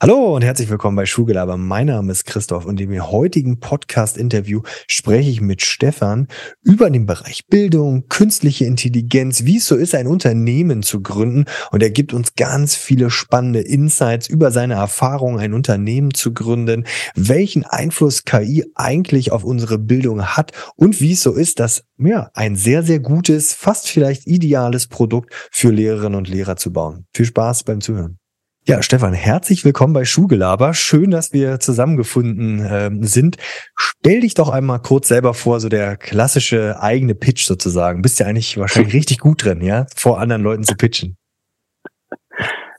Hallo und herzlich willkommen bei Schulgelaber. Mein Name ist Christoph und dem heutigen Podcast-Interview spreche ich mit Stefan über den Bereich Bildung, künstliche Intelligenz, wie es so ist, ein Unternehmen zu gründen. Und er gibt uns ganz viele spannende Insights über seine Erfahrung, ein Unternehmen zu gründen, welchen Einfluss KI eigentlich auf unsere Bildung hat und wie es so ist, dass ja, ein sehr, sehr gutes, fast vielleicht ideales Produkt für Lehrerinnen und Lehrer zu bauen. Viel Spaß beim Zuhören. Ja, Stefan, herzlich willkommen bei Schuhgelaber. Schön, dass wir zusammengefunden äh, sind. Stell dich doch einmal kurz selber vor, so der klassische eigene Pitch sozusagen. Bist ja eigentlich wahrscheinlich richtig gut drin, ja, vor anderen Leuten zu pitchen.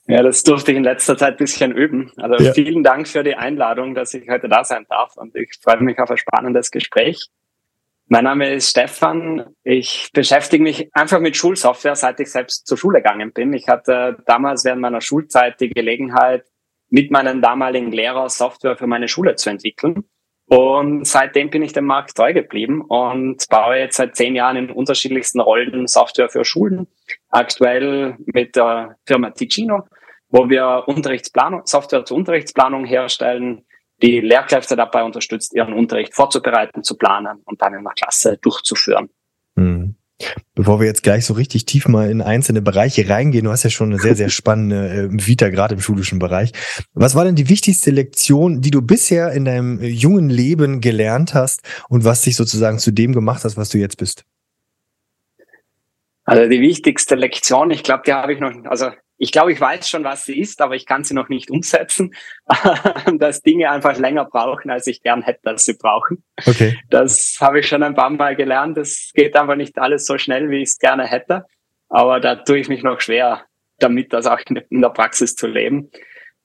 Ja, das durfte ich in letzter Zeit ein bisschen üben. Also ja. vielen Dank für die Einladung, dass ich heute da sein darf und ich freue mich auf ein spannendes Gespräch. Mein Name ist Stefan. Ich beschäftige mich einfach mit Schulsoftware, seit ich selbst zur Schule gegangen bin. Ich hatte damals während meiner Schulzeit die Gelegenheit, mit meinem damaligen Lehrer Software für meine Schule zu entwickeln. Und seitdem bin ich dem Markt treu geblieben und baue jetzt seit zehn Jahren in unterschiedlichsten Rollen Software für Schulen. Aktuell mit der Firma Ticino, wo wir Unterrichtsplanung, Software zur Unterrichtsplanung herstellen, die Lehrkräfte dabei unterstützt, ihren Unterricht vorzubereiten, zu planen und dann in der Klasse durchzuführen. Mhm. Bevor wir jetzt gleich so richtig tief mal in einzelne Bereiche reingehen, du hast ja schon eine sehr, sehr spannende äh, Vita, gerade im schulischen Bereich. Was war denn die wichtigste Lektion, die du bisher in deinem äh, jungen Leben gelernt hast und was dich sozusagen zu dem gemacht hast, was du jetzt bist? Also die wichtigste Lektion, ich glaube, die habe ich noch, also ich glaube, ich weiß schon, was sie ist, aber ich kann sie noch nicht umsetzen, dass Dinge einfach länger brauchen, als ich gern hätte, dass sie brauchen. Okay. Das habe ich schon ein paar Mal gelernt. Es geht einfach nicht alles so schnell, wie ich es gerne hätte. Aber da tue ich mich noch schwer, damit das auch in der Praxis zu leben.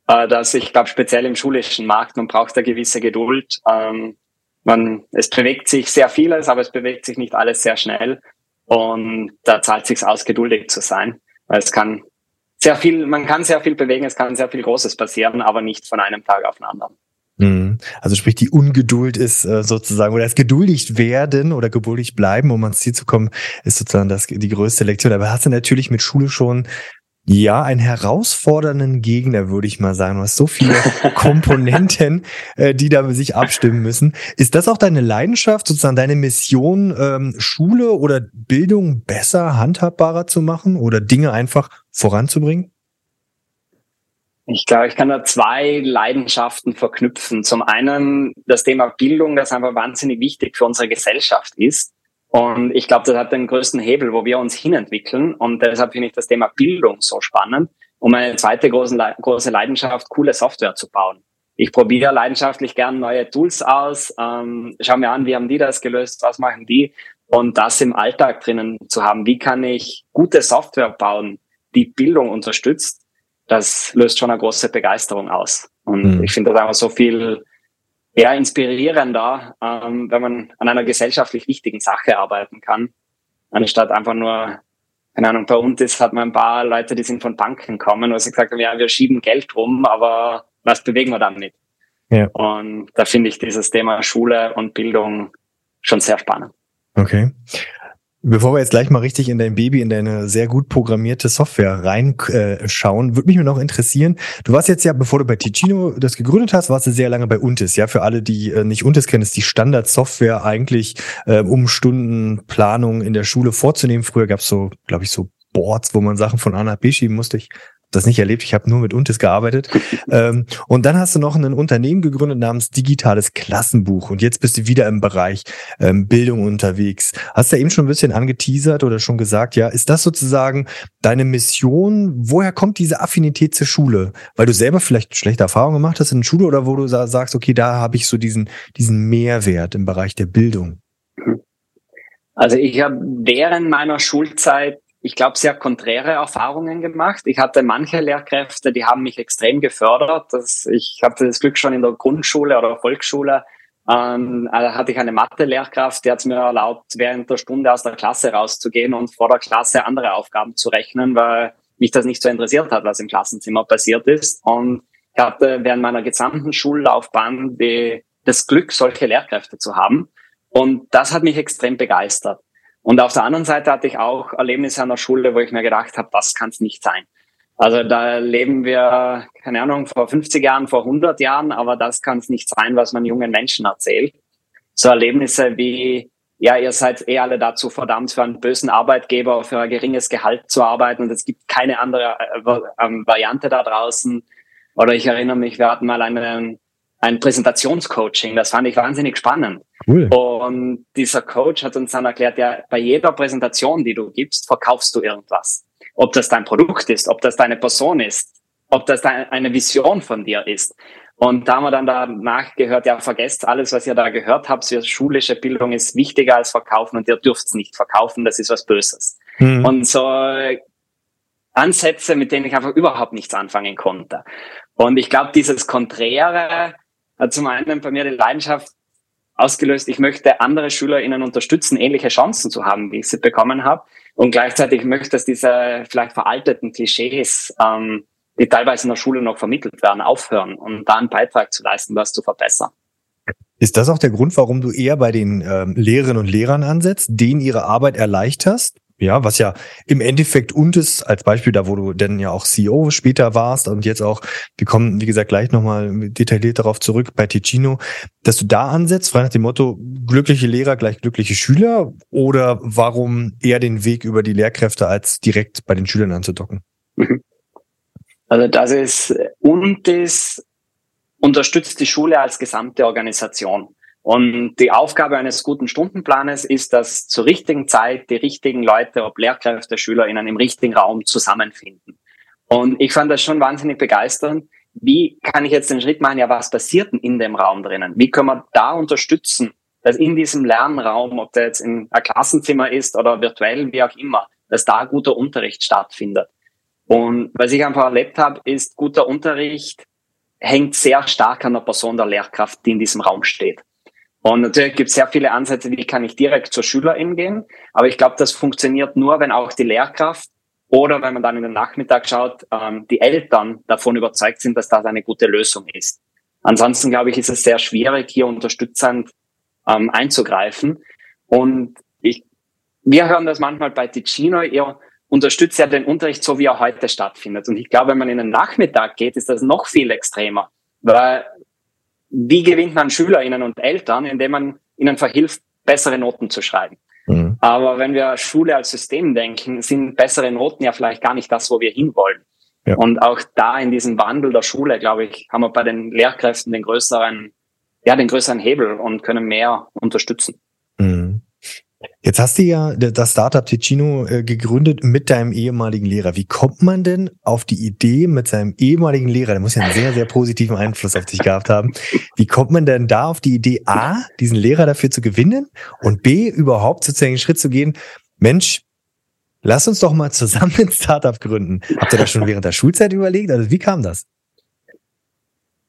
Äh, dass ich glaube, speziell im schulischen Markt, man braucht eine gewisse Geduld. Ähm, man, es bewegt sich sehr vieles, aber es bewegt sich nicht alles sehr schnell. Und da zahlt sich aus, geduldig zu sein. Weil es kann sehr viel, man kann sehr viel bewegen, es kann sehr viel Großes passieren, aber nicht von einem Tag auf den anderen. Mhm. Also sprich, die Ungeduld ist äh, sozusagen, oder das geduldig werden oder geduldig bleiben, um ans Ziel zu kommen, ist sozusagen das, die größte Lektion. Aber hast du natürlich mit Schule schon ja, einen herausfordernden Gegner, würde ich mal sagen. Du hast so viele Komponenten, äh, die da sich abstimmen müssen. Ist das auch deine Leidenschaft, sozusagen deine Mission, ähm, Schule oder Bildung besser, handhabbarer zu machen oder Dinge einfach voranzubringen? Ich glaube, ich kann da zwei Leidenschaften verknüpfen. Zum einen das Thema Bildung, das einfach wahnsinnig wichtig für unsere Gesellschaft ist. Und ich glaube, das hat den größten Hebel, wo wir uns hinentwickeln. Und deshalb finde ich das Thema Bildung so spannend. Und meine zweite große, Leidenschaft, coole Software zu bauen. Ich probiere leidenschaftlich gern neue Tools aus, ähm, schau mir an, wie haben die das gelöst, was machen die und das im Alltag drinnen zu haben. Wie kann ich gute Software bauen, die Bildung unterstützt? Das löst schon eine große Begeisterung aus. Und mhm. ich finde das einfach so viel eher inspirierender, ähm, wenn man an einer gesellschaftlich wichtigen Sache arbeiten kann, anstatt einfach nur, keine Ahnung, bei uns ist, hat man ein paar Leute, die sind von Banken kommen, wo sie gesagt haben, ja, wir schieben Geld rum, aber was bewegen wir damit? Ja. Und da finde ich dieses Thema Schule und Bildung schon sehr spannend. Okay. Bevor wir jetzt gleich mal richtig in dein Baby, in deine sehr gut programmierte Software reinschauen, äh, würde mich mir noch interessieren. Du warst jetzt ja, bevor du bei Ticino das gegründet hast, warst du sehr lange bei Untis. Ja, für alle, die äh, nicht Untis kennen, ist die Standardsoftware eigentlich, äh, um Stundenplanung in der Schule vorzunehmen. Früher gab es so, glaube ich, so Boards, wo man Sachen von A nach B schieben musste. Ich das nicht erlebt. Ich habe nur mit Untis gearbeitet. ähm, und dann hast du noch ein Unternehmen gegründet namens Digitales Klassenbuch. Und jetzt bist du wieder im Bereich ähm, Bildung unterwegs. Hast du ja eben schon ein bisschen angeteasert oder schon gesagt, ja, ist das sozusagen deine Mission? Woher kommt diese Affinität zur Schule? Weil du selber vielleicht schlechte Erfahrungen gemacht hast in der Schule oder wo du sagst, okay, da habe ich so diesen, diesen Mehrwert im Bereich der Bildung? Also ich habe während meiner Schulzeit ich glaube, sehr konträre Erfahrungen gemacht. Ich hatte manche Lehrkräfte, die haben mich extrem gefördert. Das, ich hatte das Glück schon in der Grundschule oder Volksschule. Ähm, also hatte ich eine Mathe-Lehrkraft, die hat mir erlaubt, während der Stunde aus der Klasse rauszugehen und vor der Klasse andere Aufgaben zu rechnen, weil mich das nicht so interessiert hat, was im Klassenzimmer passiert ist. Und ich hatte während meiner gesamten Schullaufbahn die, das Glück, solche Lehrkräfte zu haben. Und das hat mich extrem begeistert. Und auf der anderen Seite hatte ich auch Erlebnisse an der Schule, wo ich mir gedacht habe, das kann es nicht sein. Also da leben wir, keine Ahnung, vor 50 Jahren, vor 100 Jahren, aber das kann es nicht sein, was man jungen Menschen erzählt. So Erlebnisse wie, ja, ihr seid eh alle dazu verdammt, für einen bösen Arbeitgeber für ein geringes Gehalt zu arbeiten und es gibt keine andere äh, Variante da draußen. Oder ich erinnere mich, wir hatten mal einen, ein Präsentationscoaching, das fand ich wahnsinnig spannend. Cool. Und dieser Coach hat uns dann erklärt, ja, bei jeder Präsentation, die du gibst, verkaufst du irgendwas. Ob das dein Produkt ist, ob das deine Person ist, ob das eine Vision von dir ist. Und da haben wir dann danach gehört, ja, vergesst alles, was ihr da gehört habt. Schulische Bildung ist wichtiger als Verkaufen und ihr dürft es nicht verkaufen, das ist was Böses. Mhm. Und so Ansätze, mit denen ich einfach überhaupt nichts anfangen konnte. Und ich glaube, dieses Konträre hat zum einen bei mir die Leidenschaft ausgelöst, ich möchte andere SchülerInnen unterstützen, ähnliche Chancen zu haben, wie ich sie bekommen habe. Und gleichzeitig möchte, dass diese vielleicht veralteten Klischees, ähm, die teilweise in der Schule noch vermittelt werden, aufhören und da einen Beitrag zu leisten, was zu verbessern. Ist das auch der Grund, warum du eher bei den ähm, Lehrerinnen und Lehrern ansetzt, denen ihre Arbeit erleichterst? Ja, was ja im Endeffekt und ist, als Beispiel da, wo du denn ja auch CEO später warst und jetzt auch, wir kommen, wie gesagt, gleich nochmal detailliert darauf zurück bei Ticino, dass du da ansetzt, frei nach dem Motto, glückliche Lehrer gleich glückliche Schüler oder warum eher den Weg über die Lehrkräfte als direkt bei den Schülern anzudocken? Also das ist, und das unterstützt die Schule als gesamte Organisation. Und die Aufgabe eines guten Stundenplanes ist, dass zur richtigen Zeit die richtigen Leute, ob Lehrkräfte, SchülerInnen im richtigen Raum zusammenfinden. Und ich fand das schon wahnsinnig begeisternd. Wie kann ich jetzt den Schritt machen? Ja, was passiert denn in dem Raum drinnen? Wie können wir da unterstützen, dass in diesem Lernraum, ob der jetzt in ein Klassenzimmer ist oder virtuell, wie auch immer, dass da guter Unterricht stattfindet? Und was ich einfach erlebt habe, ist, guter Unterricht hängt sehr stark an der Person der Lehrkraft, die in diesem Raum steht. Und natürlich gibt es sehr viele Ansätze, wie kann ich direkt zur Schülerin gehen. Aber ich glaube, das funktioniert nur, wenn auch die Lehrkraft oder wenn man dann in den Nachmittag schaut, ähm, die Eltern davon überzeugt sind, dass das eine gute Lösung ist. Ansonsten glaube ich, ist es sehr schwierig, hier unterstützend ähm, einzugreifen. Und ich, wir hören das manchmal bei Ticino, ihr unterstützt ja den Unterricht so, wie er heute stattfindet. Und ich glaube, wenn man in den Nachmittag geht, ist das noch viel extremer. Weil wie gewinnt man SchülerInnen und Eltern, indem man ihnen verhilft, bessere Noten zu schreiben. Mhm. Aber wenn wir Schule als System denken, sind bessere Noten ja vielleicht gar nicht das, wo wir hinwollen. Ja. Und auch da in diesem Wandel der Schule, glaube ich, haben wir bei den Lehrkräften den größeren, ja, den größeren Hebel und können mehr unterstützen. Jetzt hast du ja das Startup Ticino äh, gegründet mit deinem ehemaligen Lehrer. Wie kommt man denn auf die Idee mit seinem ehemaligen Lehrer, der muss ja einen sehr, sehr positiven Einfluss auf dich gehabt haben, wie kommt man denn da auf die Idee, A, diesen Lehrer dafür zu gewinnen und B, überhaupt sozusagen einen Schritt zu gehen, Mensch, lass uns doch mal zusammen ein Startup gründen. Habt ihr das schon während der Schulzeit überlegt? Also wie kam das?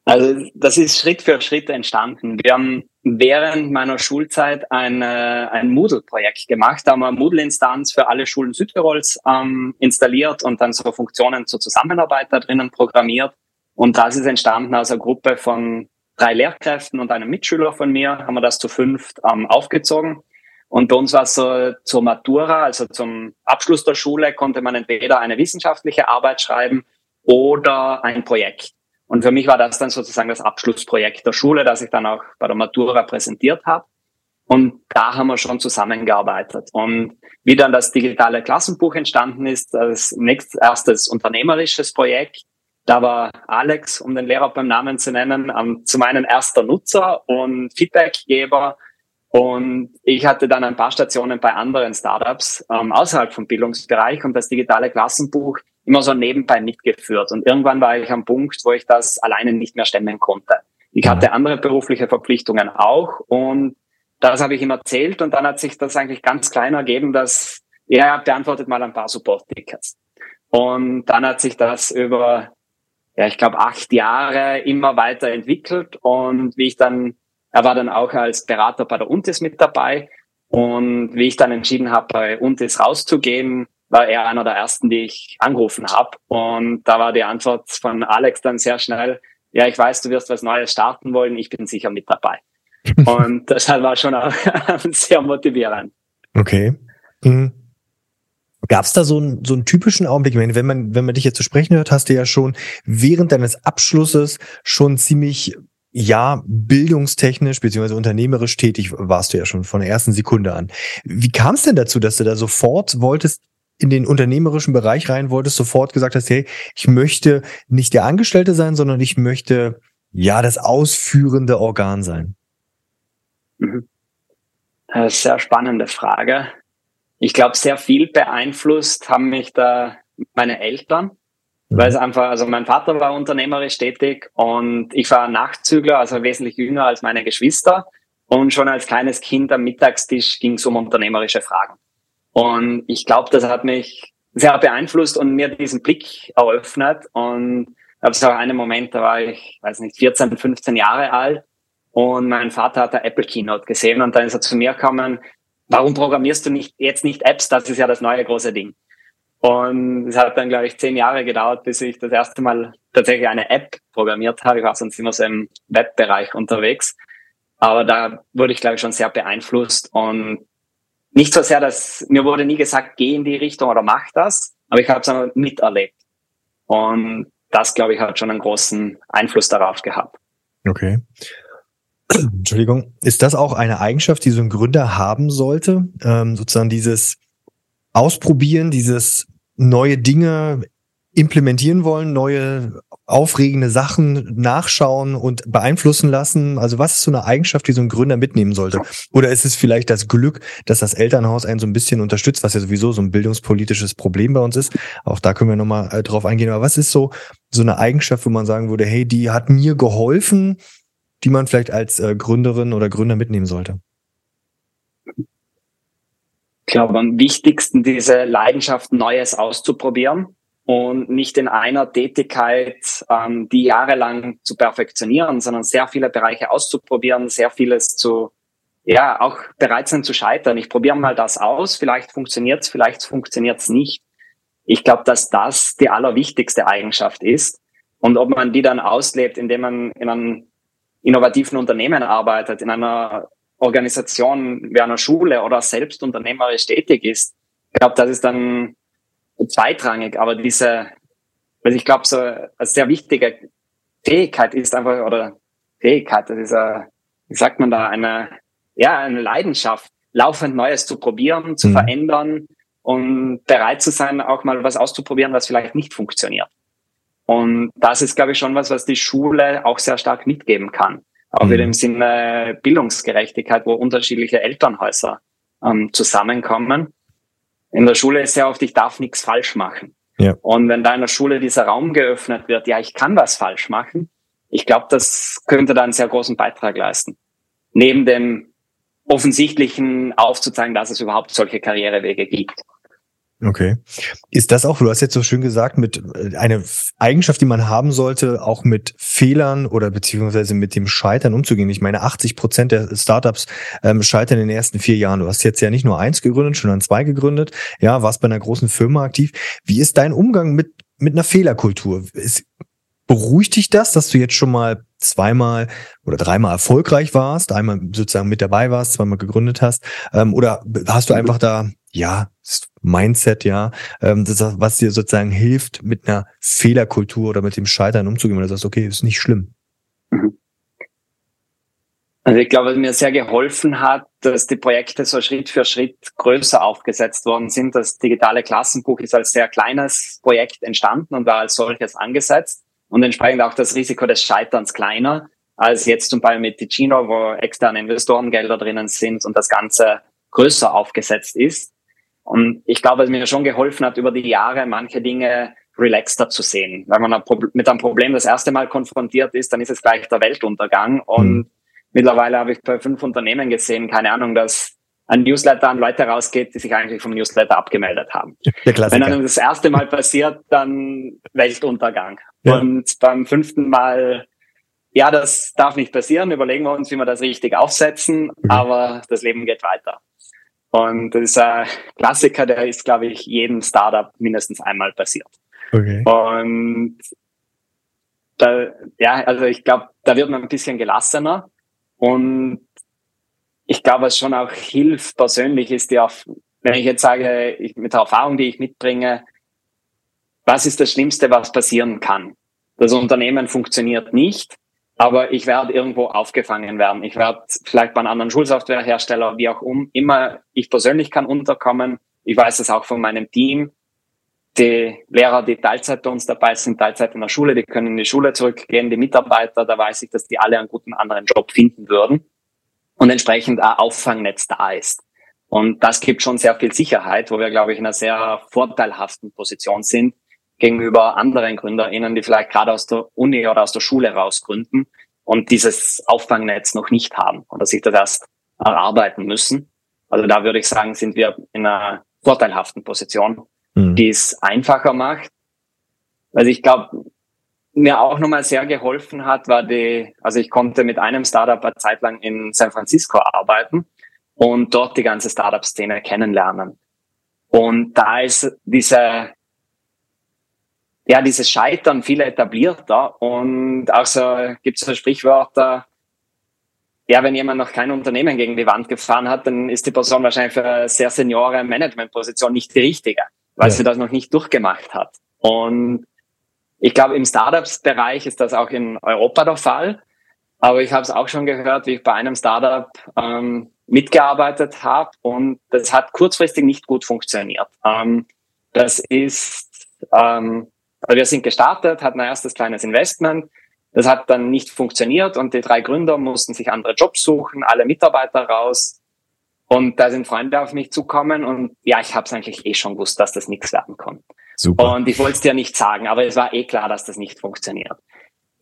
Also das ist Schritt für Schritt entstanden. Wir haben während meiner Schulzeit ein, äh, ein Moodle-Projekt gemacht. Da haben wir eine Moodle-Instanz für alle Schulen Südtirols ähm, installiert und dann so Funktionen zur Zusammenarbeit da drinnen programmiert. Und das ist entstanden aus einer Gruppe von drei Lehrkräften und einem Mitschüler von mir, haben wir das zu fünft ähm, aufgezogen. Und bei uns war es so zur Matura, also zum Abschluss der Schule, konnte man entweder eine wissenschaftliche Arbeit schreiben oder ein Projekt. Und für mich war das dann sozusagen das Abschlussprojekt der Schule, das ich dann auch bei der Matura präsentiert habe. Und da haben wir schon zusammengearbeitet. Und wie dann das digitale Klassenbuch entstanden ist, als nächstes erstes unternehmerisches Projekt, da war Alex, um den Lehrer beim Namen zu nennen, um, zum einen erster Nutzer und Feedbackgeber. Und ich hatte dann ein paar Stationen bei anderen Startups ähm, außerhalb vom Bildungsbereich und das digitale Klassenbuch immer so nebenbei mitgeführt. Und irgendwann war ich am Punkt, wo ich das alleine nicht mehr stemmen konnte. Ich hatte andere berufliche Verpflichtungen auch und das habe ich ihm erzählt und dann hat sich das eigentlich ganz klein ergeben, dass er beantwortet mal ein paar Support-Tickets. Und dann hat sich das über, ja, ich glaube, acht Jahre immer weiter entwickelt und wie ich dann, er war dann auch als Berater bei der UNTIS mit dabei und wie ich dann entschieden habe, bei UNTIS rauszugehen, war er einer der ersten, die ich angerufen habe. Und da war die Antwort von Alex dann sehr schnell, ja, ich weiß, du wirst was Neues starten wollen, ich bin sicher mit dabei. Und das war schon auch sehr motivierend. Okay. Mhm. Gab es da so einen, so einen typischen Augenblick? Ich meine, wenn man, wenn man dich jetzt zu so sprechen hört, hast du ja schon während deines Abschlusses schon ziemlich, ja, bildungstechnisch beziehungsweise unternehmerisch tätig warst du ja schon von der ersten Sekunde an. Wie kam es denn dazu, dass du da sofort wolltest, in den unternehmerischen Bereich rein wolltest, sofort gesagt hast, hey, ich möchte nicht der Angestellte sein, sondern ich möchte, ja, das ausführende Organ sein? Mhm. Das ist eine sehr spannende Frage. Ich glaube, sehr viel beeinflusst haben mich da meine Eltern, mhm. weil es einfach, also mein Vater war unternehmerisch tätig und ich war Nachzügler, also wesentlich jünger als meine Geschwister. Und schon als kleines Kind am Mittagstisch ging es um unternehmerische Fragen. Und ich glaube, das hat mich sehr beeinflusst und mir diesen Blick eröffnet. Und da es auch einen Moment, da war ich, weiß nicht, 14, 15 Jahre alt und mein Vater hat der Apple Keynote gesehen und dann ist er zu mir gekommen, warum programmierst du nicht jetzt nicht Apps? Das ist ja das neue große Ding. Und es hat dann, glaube ich, zehn Jahre gedauert, bis ich das erste Mal tatsächlich eine App programmiert habe. Ich war sonst immer so im Webbereich unterwegs. Aber da wurde ich, glaube ich, schon sehr beeinflusst und nicht so sehr, dass mir wurde nie gesagt, geh in die Richtung oder mach das, aber ich habe es miterlebt. Und das, glaube ich, hat schon einen großen Einfluss darauf gehabt. Okay. Entschuldigung, ist das auch eine Eigenschaft, die so ein Gründer haben sollte? Ähm, sozusagen dieses Ausprobieren, dieses neue Dinge implementieren wollen, neue aufregende Sachen nachschauen und beeinflussen lassen? Also was ist so eine Eigenschaft, die so ein Gründer mitnehmen sollte? Oder ist es vielleicht das Glück, dass das Elternhaus einen so ein bisschen unterstützt, was ja sowieso so ein bildungspolitisches Problem bei uns ist? Auch da können wir nochmal äh, drauf eingehen. Aber was ist so, so eine Eigenschaft, wo man sagen würde, hey, die hat mir geholfen, die man vielleicht als äh, Gründerin oder Gründer mitnehmen sollte? Ich glaube, am wichtigsten diese Leidenschaft, Neues auszuprobieren und nicht in einer Tätigkeit ähm, die jahrelang zu perfektionieren, sondern sehr viele Bereiche auszuprobieren, sehr vieles zu, ja, auch bereit sein zu scheitern. Ich probiere mal das aus, vielleicht funktioniert's, vielleicht funktioniert's nicht. Ich glaube, dass das die allerwichtigste Eigenschaft ist. Und ob man die dann auslebt, indem man in einem innovativen Unternehmen arbeitet, in einer Organisation wie einer Schule oder selbst unternehmerisch tätig ist, ich glaube, das ist dann zweitrangig, aber diese, weil ich glaube, so eine sehr wichtige Fähigkeit ist einfach, oder Fähigkeit, das ist eine, wie sagt man da, eine, ja, eine Leidenschaft, laufend Neues zu probieren, zu mhm. verändern und bereit zu sein, auch mal was auszuprobieren, was vielleicht nicht funktioniert. Und das ist, glaube ich, schon was, was die Schule auch sehr stark mitgeben kann. Auch mhm. wieder im Sinne Bildungsgerechtigkeit, wo unterschiedliche Elternhäuser ähm, zusammenkommen in der Schule ist ja oft, ich darf nichts falsch machen. Ja. Und wenn da in der Schule dieser Raum geöffnet wird, ja, ich kann was falsch machen, ich glaube, das könnte da einen sehr großen Beitrag leisten. Neben dem offensichtlichen aufzuzeigen, dass es überhaupt solche Karrierewege gibt. Okay. Ist das auch, du hast jetzt so schön gesagt, mit äh, eine Eigenschaft, die man haben sollte, auch mit Fehlern oder beziehungsweise mit dem Scheitern umzugehen? Ich meine, 80 Prozent der Startups ähm, scheitern in den ersten vier Jahren. Du hast jetzt ja nicht nur eins gegründet, sondern zwei gegründet. Ja, warst bei einer großen Firma aktiv. Wie ist dein Umgang mit, mit einer Fehlerkultur? Ist, beruhigt dich das, dass du jetzt schon mal zweimal oder dreimal erfolgreich warst, einmal sozusagen mit dabei warst, zweimal gegründet hast? Ähm, oder hast du einfach da, ja, Mindset, ja, ähm, das, was dir sozusagen hilft, mit einer Fehlerkultur oder mit dem Scheitern umzugehen, weil du sagst, okay, ist nicht schlimm. Mhm. Also ich glaube, was mir sehr geholfen hat, dass die Projekte so Schritt für Schritt größer aufgesetzt worden sind. Das digitale Klassenbuch ist als sehr kleines Projekt entstanden und war als solches angesetzt und entsprechend auch das Risiko des Scheiterns kleiner als jetzt zum Beispiel mit Ticino, wo externe Investorengelder drinnen sind und das Ganze größer aufgesetzt ist. Und ich glaube, es mir schon geholfen hat, über die Jahre manche Dinge relaxter zu sehen. Wenn man mit einem Problem das erste Mal konfrontiert ist, dann ist es gleich der Weltuntergang. Und mhm. mittlerweile habe ich bei fünf Unternehmen gesehen, keine Ahnung, dass ein Newsletter an Leute rausgeht, die sich eigentlich vom Newsletter abgemeldet haben. Wenn einem das erste Mal passiert, dann Weltuntergang. Ja. Und beim fünften Mal, ja, das darf nicht passieren, überlegen wir uns, wie wir das richtig aufsetzen, mhm. aber das Leben geht weiter. Und das ist ein Klassiker, der ist, glaube ich, jedem Startup mindestens einmal passiert. Okay. Und da, ja, also ich glaube, da wird man ein bisschen gelassener. Und ich glaube, was schon auch hilft persönlich ist, dir auf wenn ich jetzt sage, ich, mit der Erfahrung, die ich mitbringe, was ist das Schlimmste, was passieren kann? Das Unternehmen funktioniert nicht, aber ich werde irgendwo aufgefangen werden. Ich werde vielleicht bei einem anderen Schulsoftwarehersteller, wie auch um, immer ich persönlich kann unterkommen. Ich weiß das auch von meinem Team. Die Lehrer, die Teilzeit bei uns dabei sind, Teilzeit in der Schule, die können in die Schule zurückgehen. Die Mitarbeiter, da weiß ich, dass die alle einen guten anderen Job finden würden und entsprechend ein Auffangnetz da ist. Und das gibt schon sehr viel Sicherheit, wo wir, glaube ich, in einer sehr vorteilhaften Position sind, gegenüber anderen GründerInnen, die vielleicht gerade aus der Uni oder aus der Schule raus gründen und dieses Auffangnetz noch nicht haben oder sich das erst erarbeiten müssen. Also da würde ich sagen, sind wir in einer vorteilhaften Position, mhm. die es einfacher macht. Also ich glaube, mir auch nochmal sehr geholfen hat, war die, also ich konnte mit einem Startup eine Zeit lang in San Francisco arbeiten und dort die ganze Startup-Szene kennenlernen. Und da ist diese ja, dieses Scheitern viel etablierter und auch so gibt es so Sprichwörter, ja, wenn jemand noch kein Unternehmen gegen die Wand gefahren hat, dann ist die Person wahrscheinlich für eine sehr seniore Managementposition nicht die richtige, weil ja. sie das noch nicht durchgemacht hat. Und ich glaube, im Startups-Bereich ist das auch in Europa der Fall. Aber ich habe es auch schon gehört, wie ich bei einem Startup ähm, mitgearbeitet habe und das hat kurzfristig nicht gut funktioniert. Ähm, das ist ähm, also wir sind gestartet, hatten ein erstes kleines Investment. Das hat dann nicht funktioniert und die drei Gründer mussten sich andere Jobs suchen, alle Mitarbeiter raus. Und da sind Freunde auf mich zukommen und ja, ich habe es eigentlich eh schon gewusst, dass das nichts werden kann. Super. Und ich wollte es dir nicht sagen, aber es war eh klar, dass das nicht funktioniert.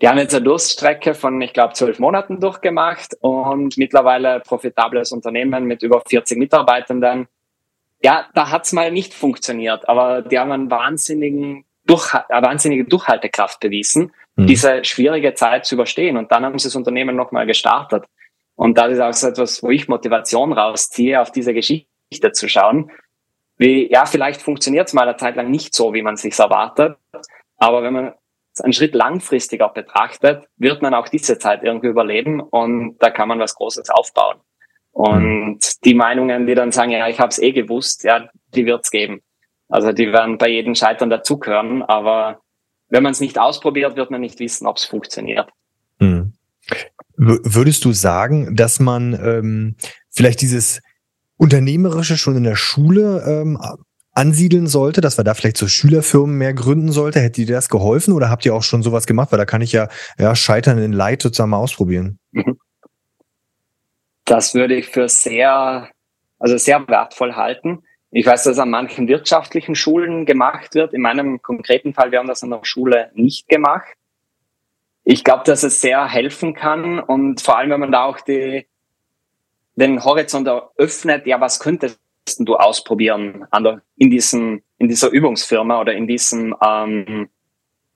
Die haben jetzt eine Durststrecke von, ich glaube, zwölf Monaten durchgemacht und mittlerweile profitables Unternehmen mit über 40 Mitarbeitenden. Ja, da hat's mal nicht funktioniert, aber die haben einen wahnsinnigen durch, eine wahnsinnige Durchhaltekraft bewiesen, mhm. diese schwierige Zeit zu überstehen. Und dann haben sie das Unternehmen nochmal gestartet. Und das ist auch so etwas, wo ich Motivation rausziehe, auf diese Geschichte zu schauen. Wie, ja, vielleicht funktioniert es mal eine Zeit lang nicht so, wie man sich erwartet. Aber wenn man einen Schritt langfristiger betrachtet, wird man auch diese Zeit irgendwie überleben und da kann man was Großes aufbauen. Und die Meinungen, die dann sagen, ja, ich habe es eh gewusst, ja, die wird es geben. Also die werden bei jedem Scheitern dazugehören, aber wenn man es nicht ausprobiert, wird man nicht wissen, ob es funktioniert. Hm. Würdest du sagen, dass man ähm, vielleicht dieses Unternehmerische schon in der Schule ähm, ansiedeln sollte, dass wir da vielleicht so Schülerfirmen mehr gründen sollte? Hätte dir das geholfen oder habt ihr auch schon sowas gemacht? Weil da kann ich ja, ja Scheitern in Leid sozusagen mal ausprobieren. Mhm. Das würde ich für sehr, also sehr wertvoll halten. Ich weiß, dass an manchen wirtschaftlichen Schulen gemacht wird. In meinem konkreten Fall, wir haben das an der Schule nicht gemacht. Ich glaube, dass es sehr helfen kann und vor allem, wenn man da auch die, den Horizont eröffnet, ja, was könntest du ausprobieren an der, in diesem, in dieser Übungsfirma oder in diesem, ähm,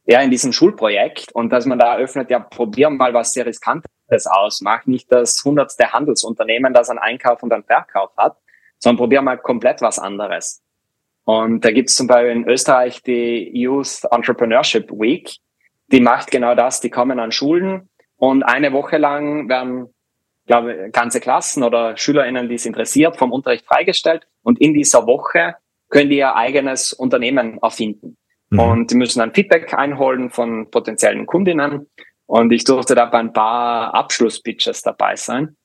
ja, in diesem Schulprojekt und dass man da eröffnet, ja, probier mal was sehr Riskantes aus. Mach nicht das hundertste Handelsunternehmen, das einen Einkauf und einen Verkauf hat, sondern probier mal komplett was anderes. Und da gibt es zum Beispiel in Österreich die Youth Entrepreneurship Week. Die macht genau das. Die kommen an Schulen und eine Woche lang werden, glaube ganze Klassen oder SchülerInnen, die es interessiert, vom Unterricht freigestellt. Und in dieser Woche können die ihr eigenes Unternehmen erfinden. Mhm. Und die müssen dann Feedback einholen von potenziellen Kundinnen. Und ich durfte da bei ein paar Abschlusspitches dabei sein.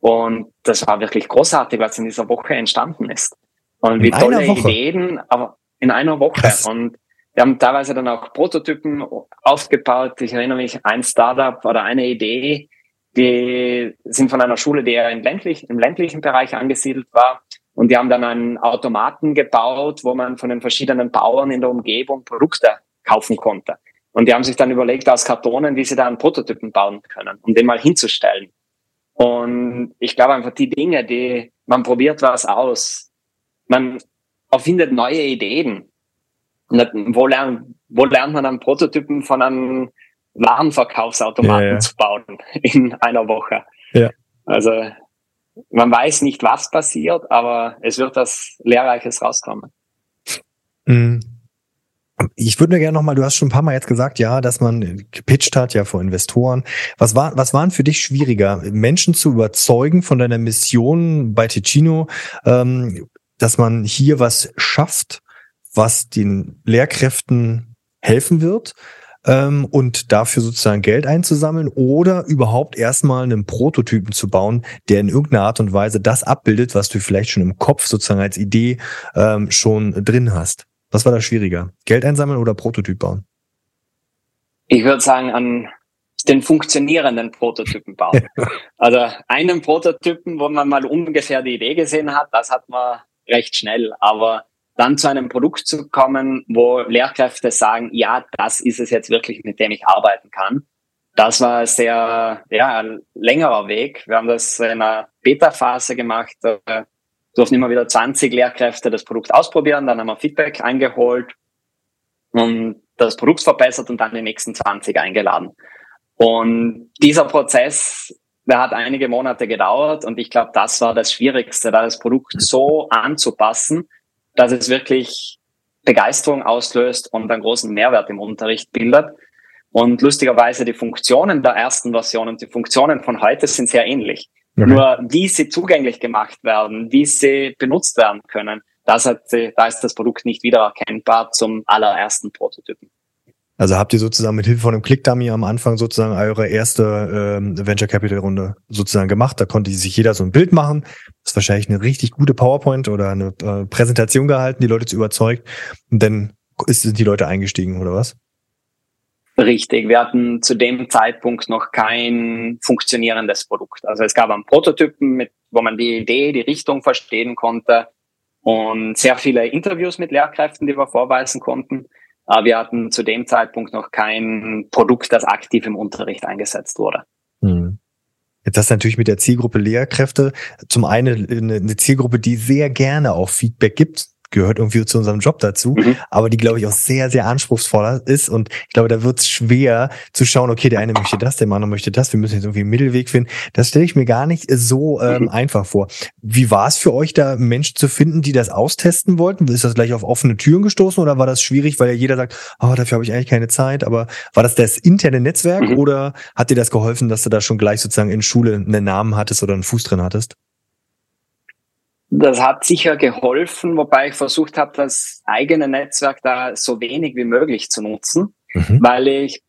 Und das war wirklich großartig, was in dieser Woche entstanden ist. Und wie tolle Ideen, aber in einer Woche. Krass. Und wir haben teilweise dann auch Prototypen aufgebaut. Ich erinnere mich, ein Startup oder eine Idee, die sind von einer Schule, die eher im, ländlich, im ländlichen Bereich angesiedelt war. Und die haben dann einen Automaten gebaut, wo man von den verschiedenen Bauern in der Umgebung Produkte kaufen konnte. Und die haben sich dann überlegt aus Kartonen, wie sie da einen Prototypen bauen können, um den mal hinzustellen. Und ich glaube einfach die Dinge, die man probiert was aus, man erfindet neue Ideen. Wo, lernt, wo lernt man dann Prototypen von einem Warenverkaufsautomaten ja, ja. zu bauen in einer Woche? Ja. Also man weiß nicht, was passiert, aber es wird was Lehrreiches rauskommen. Mhm. Ich würde mir gerne nochmal, du hast schon ein paar Mal jetzt gesagt, ja, dass man gepitcht hat, ja, vor Investoren. Was war, was waren für dich schwieriger, Menschen zu überzeugen von deiner Mission bei Ticino, ähm, dass man hier was schafft, was den Lehrkräften helfen wird ähm, und dafür sozusagen Geld einzusammeln oder überhaupt erstmal einen Prototypen zu bauen, der in irgendeiner Art und Weise das abbildet, was du vielleicht schon im Kopf sozusagen als Idee ähm, schon drin hast. Was war da schwieriger? Geld einsammeln oder Prototyp bauen? Ich würde sagen, an den funktionierenden Prototypen bauen. also einen Prototypen, wo man mal ungefähr die Idee gesehen hat, das hat man recht schnell. Aber dann zu einem Produkt zu kommen, wo Lehrkräfte sagen, ja, das ist es jetzt wirklich, mit dem ich arbeiten kann. Das war sehr, ja, ein längerer Weg. Wir haben das in einer Beta-Phase gemacht, äh, durften immer wieder 20 Lehrkräfte das Produkt ausprobieren, dann haben wir Feedback eingeholt und das Produkt verbessert und dann die nächsten 20 eingeladen. Und dieser Prozess, der hat einige Monate gedauert und ich glaube, das war das Schwierigste, da das Produkt so anzupassen, dass es wirklich Begeisterung auslöst und einen großen Mehrwert im Unterricht bildet. Und lustigerweise die Funktionen der ersten Version und die Funktionen von heute sind sehr ähnlich. Okay. Nur wie sie zugänglich gemacht werden, wie sie benutzt werden können, das hat, da ist das Produkt nicht wieder erkennbar zum allerersten Prototypen. Also habt ihr sozusagen mit Hilfe von einem Click-Dummy am Anfang sozusagen eure erste ähm, Venture Capital Runde sozusagen gemacht. Da konnte sich jeder so ein Bild machen. Das ist wahrscheinlich eine richtig gute PowerPoint oder eine äh, Präsentation gehalten, die Leute zu überzeugt. Und dann ist, sind die Leute eingestiegen oder was? Richtig. Wir hatten zu dem Zeitpunkt noch kein funktionierendes Produkt. Also es gab einen Prototypen, mit, wo man die Idee, die Richtung verstehen konnte und sehr viele Interviews mit Lehrkräften, die wir vorweisen konnten. Aber wir hatten zu dem Zeitpunkt noch kein Produkt, das aktiv im Unterricht eingesetzt wurde. Hm. Jetzt hast du natürlich mit der Zielgruppe Lehrkräfte zum einen eine Zielgruppe, die sehr gerne auch Feedback gibt, gehört irgendwie zu unserem Job dazu, mhm. aber die, glaube ich, auch sehr, sehr anspruchsvoller ist. Und ich glaube, da wird es schwer zu schauen, okay, der eine möchte das, der andere möchte das, wir müssen jetzt irgendwie einen Mittelweg finden. Das stelle ich mir gar nicht so ähm, mhm. einfach vor. Wie war es für euch, da Menschen zu finden, die das austesten wollten? Ist das gleich auf offene Türen gestoßen oder war das schwierig, weil ja jeder sagt, oh, dafür habe ich eigentlich keine Zeit, aber war das das interne Netzwerk mhm. oder hat dir das geholfen, dass du da schon gleich sozusagen in Schule einen Namen hattest oder einen Fuß drin hattest? Das hat sicher geholfen, wobei ich versucht habe, das eigene Netzwerk da so wenig wie möglich zu nutzen, mhm. weil ich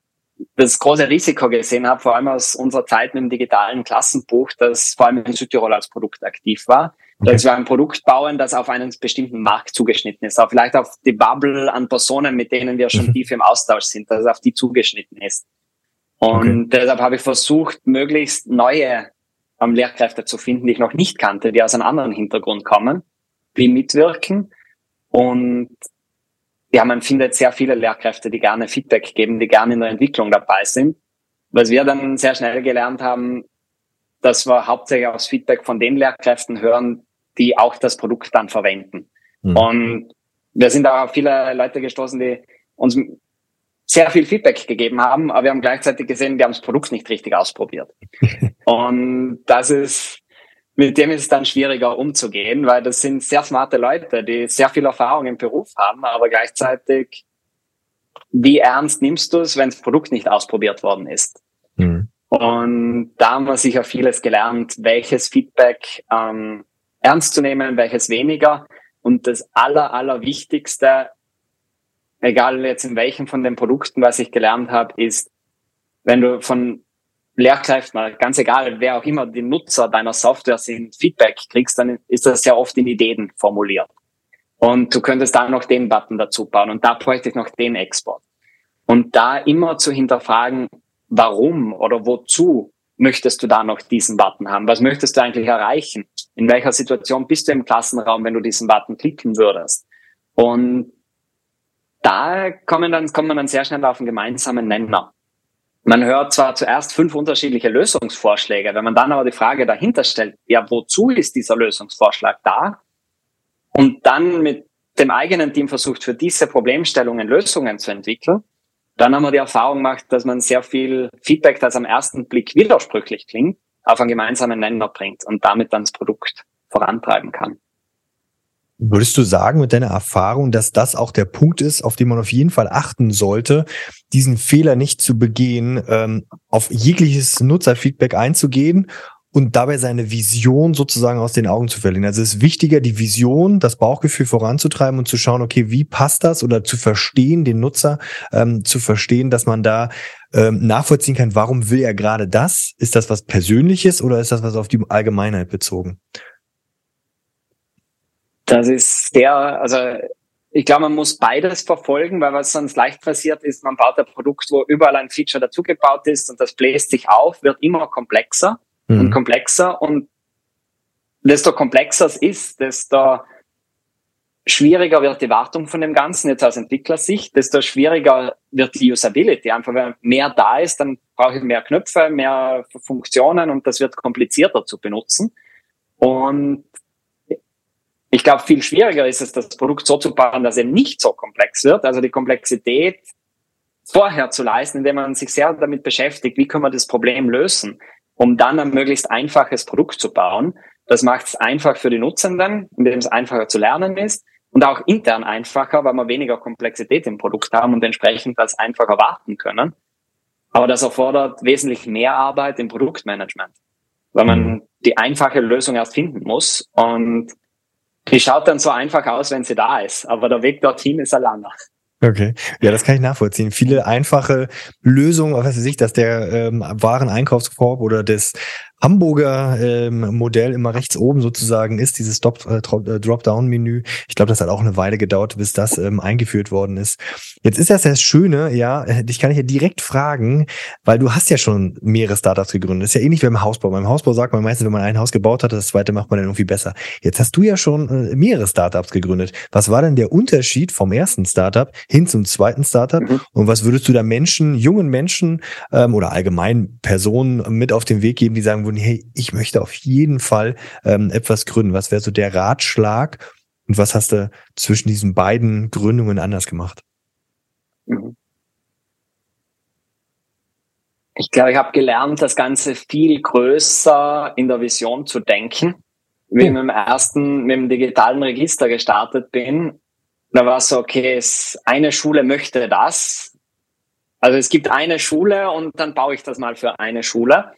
das große Risiko gesehen habe, vor allem aus unserer Zeit mit dem digitalen Klassenbuch, das vor allem in Südtirol als Produkt aktiv war, okay. dass wir ein Produkt bauen, das auf einen bestimmten Markt zugeschnitten ist, auch vielleicht auf die Bubble an Personen, mit denen wir schon mhm. tief im Austausch sind, dass es auf die zugeschnitten ist. Und okay. deshalb habe ich versucht, möglichst neue ähm, Lehrkräfte zu finden, die ich noch nicht kannte, die aus einem anderen Hintergrund kommen, die mitwirken. Und ja, man findet sehr viele Lehrkräfte, die gerne Feedback geben, die gerne in der Entwicklung dabei sind. Was wir dann sehr schnell gelernt haben, dass wir hauptsächlich aus Feedback von den Lehrkräften hören, die auch das Produkt dann verwenden. Mhm. Und wir sind da auf viele Leute gestoßen, die uns sehr viel Feedback gegeben haben, aber wir haben gleichzeitig gesehen, wir haben das Produkt nicht richtig ausprobiert. Und das ist, mit dem ist es dann schwieriger umzugehen, weil das sind sehr smarte Leute, die sehr viel Erfahrung im Beruf haben, aber gleichzeitig, wie ernst nimmst du es, wenn das Produkt nicht ausprobiert worden ist? Mhm. Und da haben wir sicher vieles gelernt, welches Feedback ähm, ernst zu nehmen, welches weniger. Und das Aller, Allerwichtigste, egal jetzt in welchem von den Produkten, was ich gelernt habe, ist, wenn du von Lehrkräften, ganz egal, wer auch immer die Nutzer deiner Software sind, Feedback kriegst, dann ist das sehr oft in Ideen formuliert. Und du könntest da noch den Button dazu bauen und da bräuchte ich noch den Export. Und da immer zu hinterfragen, warum oder wozu möchtest du da noch diesen Button haben? Was möchtest du eigentlich erreichen? In welcher Situation bist du im Klassenraum, wenn du diesen Button klicken würdest? Und da kommen dann, kommt man dann sehr schnell auf einen gemeinsamen Nenner. Man hört zwar zuerst fünf unterschiedliche Lösungsvorschläge, wenn man dann aber die Frage dahinter stellt, ja, wozu ist dieser Lösungsvorschlag da? Und dann mit dem eigenen Team versucht, für diese Problemstellungen Lösungen zu entwickeln, dann haben wir die Erfahrung gemacht, dass man sehr viel Feedback, das am ersten Blick widersprüchlich klingt, auf einen gemeinsamen Nenner bringt und damit dann das Produkt vorantreiben kann. Würdest du sagen mit deiner Erfahrung, dass das auch der Punkt ist, auf den man auf jeden Fall achten sollte, diesen Fehler nicht zu begehen, ähm, auf jegliches Nutzerfeedback einzugehen und dabei seine Vision sozusagen aus den Augen zu verlieren. Also es ist wichtiger, die Vision, das Bauchgefühl voranzutreiben und zu schauen, okay, wie passt das oder zu verstehen, den Nutzer ähm, zu verstehen, dass man da ähm, nachvollziehen kann, warum will er gerade das? Ist das was Persönliches oder ist das was auf die Allgemeinheit bezogen? Das ist der, also ich glaube, man muss beides verfolgen, weil was sonst leicht passiert ist, man baut ein Produkt, wo überall ein Feature dazugebaut ist und das bläst sich auf, wird immer komplexer mhm. und komplexer und desto komplexer es ist, desto schwieriger wird die Wartung von dem Ganzen, jetzt aus Entwicklersicht, desto schwieriger wird die Usability. Einfach wenn mehr da ist, dann brauche ich mehr Knöpfe, mehr Funktionen und das wird komplizierter zu benutzen. Und ich glaube, viel schwieriger ist es, das Produkt so zu bauen, dass er nicht so komplex wird. Also die Komplexität vorher zu leisten, indem man sich sehr damit beschäftigt, wie können wir das Problem lösen um dann ein möglichst einfaches Produkt zu bauen. Das macht es einfach für die Nutzenden, indem es einfacher zu lernen ist und auch intern einfacher, weil wir weniger Komplexität im Produkt haben und entsprechend das einfacher warten können. Aber das erfordert wesentlich mehr Arbeit im Produktmanagement, weil man mhm. die einfache Lösung erst finden muss und die schaut dann so einfach aus, wenn sie da ist, aber der Weg dorthin ist ein langer. Okay, ja, das kann ich nachvollziehen. Viele einfache Lösungen, was weiß ich, dass der ähm, Wareneinkaufskorb oder das Hamburger ähm, Modell immer rechts oben sozusagen ist, dieses äh, äh, Drop-Down-Menü. Ich glaube, das hat auch eine Weile gedauert, bis das ähm, eingeführt worden ist. Jetzt ist das das Schöne, ja, äh, dich kann ich ja direkt fragen, weil du hast ja schon mehrere Startups gegründet. Das ist ja ähnlich wie beim Hausbau. Beim Hausbau sagt man meistens, wenn man ein Haus gebaut hat, das zweite macht man dann irgendwie besser. Jetzt hast du ja schon mehrere Startups gegründet. Was war denn der Unterschied vom ersten Startup hin zum zweiten Startup? Mhm. Und was würdest du da Menschen, jungen Menschen ähm, oder allgemein Personen mit auf den Weg geben, die sagen, würden, hey, ich möchte auf jeden Fall ähm, etwas gründen. Was wäre so der Ratschlag und was hast du zwischen diesen beiden Gründungen anders gemacht? Ich glaube, ich habe gelernt, das Ganze viel größer in der Vision zu denken. Wie ich mit dem ersten, mit dem digitalen Register gestartet bin, da war es so, okay, es, eine Schule möchte das. Also es gibt eine Schule und dann baue ich das mal für eine Schule.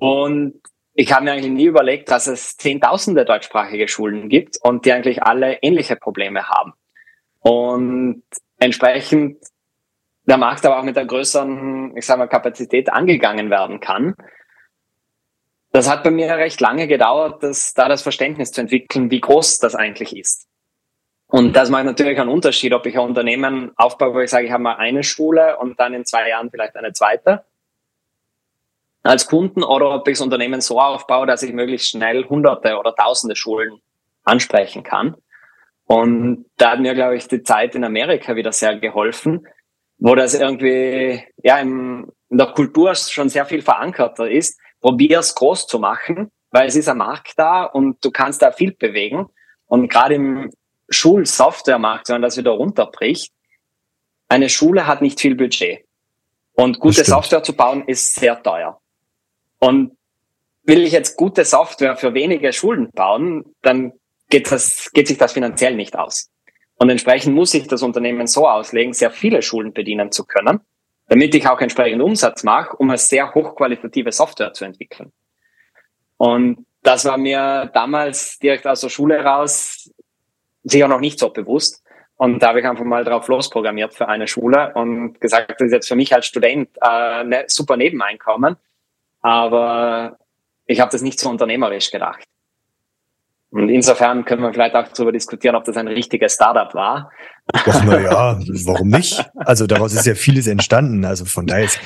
Und ich habe mir eigentlich nie überlegt, dass es zehntausende deutschsprachige Schulen gibt und die eigentlich alle ähnliche Probleme haben. Und entsprechend der Markt aber auch mit einer größeren, ich sage mal, Kapazität angegangen werden kann. Das hat bei mir recht lange gedauert, das, da das Verständnis zu entwickeln, wie groß das eigentlich ist. Und das macht natürlich einen Unterschied, ob ich ein Unternehmen aufbaue, wo ich sage, ich habe mal eine Schule und dann in zwei Jahren vielleicht eine zweite als Kunden oder ob ich das Unternehmen so aufbaue, dass ich möglichst schnell hunderte oder tausende Schulen ansprechen kann. Und da hat mir, glaube ich, die Zeit in Amerika wieder sehr geholfen, wo das irgendwie ja im, in der Kultur schon sehr viel verankerter ist. Probier es groß zu machen, weil es ist ein Markt da und du kannst da viel bewegen. Und gerade im Schulsoftwaremarkt, wenn man das wieder runterbricht, eine Schule hat nicht viel Budget. Und gute Software zu bauen ist sehr teuer. Und will ich jetzt gute Software für wenige Schulen bauen, dann geht, das, geht sich das finanziell nicht aus. Und entsprechend muss ich das Unternehmen so auslegen, sehr viele Schulen bedienen zu können, damit ich auch entsprechend Umsatz mache, um eine sehr hochqualitative Software zu entwickeln. Und das war mir damals direkt aus der Schule raus sicher noch nicht so bewusst. Und da habe ich einfach mal drauf losprogrammiert für eine Schule und gesagt, das ist jetzt für mich als Student äh, ein ne, super Nebeneinkommen. Aber ich habe das nicht so unternehmerisch gedacht. Und insofern können wir vielleicht auch darüber diskutieren, ob das ein richtiges Startup war. Doch, na ja, warum nicht? Also daraus ist ja vieles entstanden. Also von daher ist,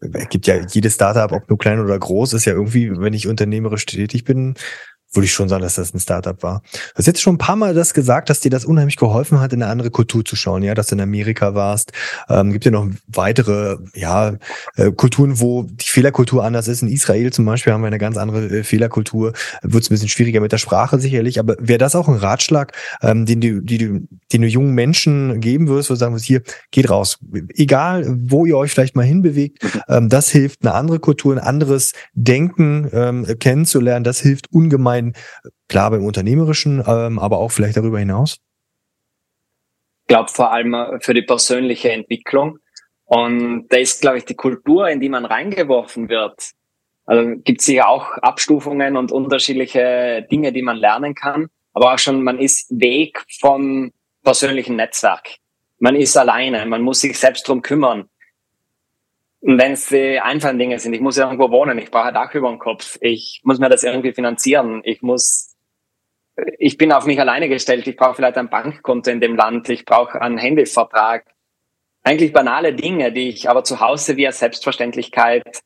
es gibt ja jedes Startup, ob nur klein oder groß, ist ja irgendwie, wenn ich unternehmerisch tätig bin, würde ich schon sagen, dass das ein Startup war. Du hast jetzt schon ein paar Mal das gesagt, dass dir das unheimlich geholfen hat, in eine andere Kultur zu schauen, ja, dass du in Amerika warst. Ähm, gibt ja noch weitere, ja, äh, Kulturen, wo die Fehlerkultur anders ist. In Israel zum Beispiel haben wir eine ganz andere äh, Fehlerkultur. Wird es ein bisschen schwieriger mit der Sprache sicherlich, aber wäre das auch ein Ratschlag, ähm, den du, die den du jungen Menschen geben würdest, wo du sagen wirst, hier, geht raus. Egal, wo ihr euch vielleicht mal hinbewegt, ähm, das hilft, eine andere Kultur, ein anderes Denken ähm, kennenzulernen, das hilft ungemein sein, klar beim Unternehmerischen, ähm, aber auch vielleicht darüber hinaus? Ich glaube vor allem äh, für die persönliche Entwicklung. Und da ist, glaube ich, die Kultur, in die man reingeworfen wird, Also gibt es sicher auch Abstufungen und unterschiedliche Dinge, die man lernen kann. Aber auch schon, man ist Weg vom persönlichen Netzwerk. Man ist alleine, man muss sich selbst drum kümmern. Wenn es die einfachen Dinge sind, ich muss irgendwo wohnen, ich brauche ein Dach über dem Kopf, ich muss mir das irgendwie finanzieren, ich muss, ich bin auf mich alleine gestellt, ich brauche vielleicht ein Bankkonto in dem Land, ich brauche einen Handyvertrag. Eigentlich banale Dinge, die ich aber zu Hause wie eine Selbstverständlichkeit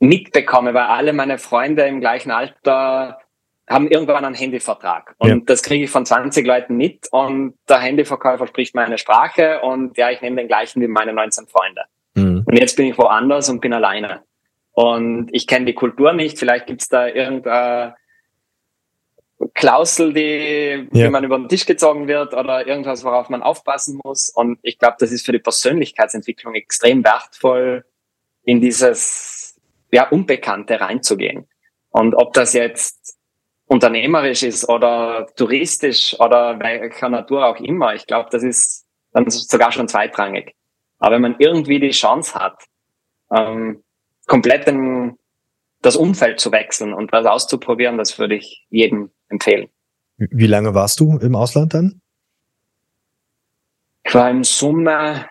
mitbekomme, weil alle meine Freunde im gleichen Alter haben irgendwann einen Handyvertrag. Und ja. das kriege ich von 20 Leuten mit und der Handyverkäufer spricht meine Sprache und ja, ich nehme den gleichen wie meine 19 Freunde. Mhm. Und jetzt bin ich woanders und bin alleine. Und ich kenne die Kultur nicht. Vielleicht gibt's da irgendeine Klausel, die, ja. die man über den Tisch gezogen wird oder irgendwas, worauf man aufpassen muss. Und ich glaube, das ist für die Persönlichkeitsentwicklung extrem wertvoll, in dieses ja, Unbekannte reinzugehen. Und ob das jetzt unternehmerisch ist oder touristisch oder welcher Natur auch immer, ich glaube, das ist dann sogar schon zweitrangig. Aber wenn man irgendwie die Chance hat, ähm, komplett den, das Umfeld zu wechseln und was auszuprobieren, das würde ich jedem empfehlen. Wie lange warst du im Ausland dann? Ich war im Summe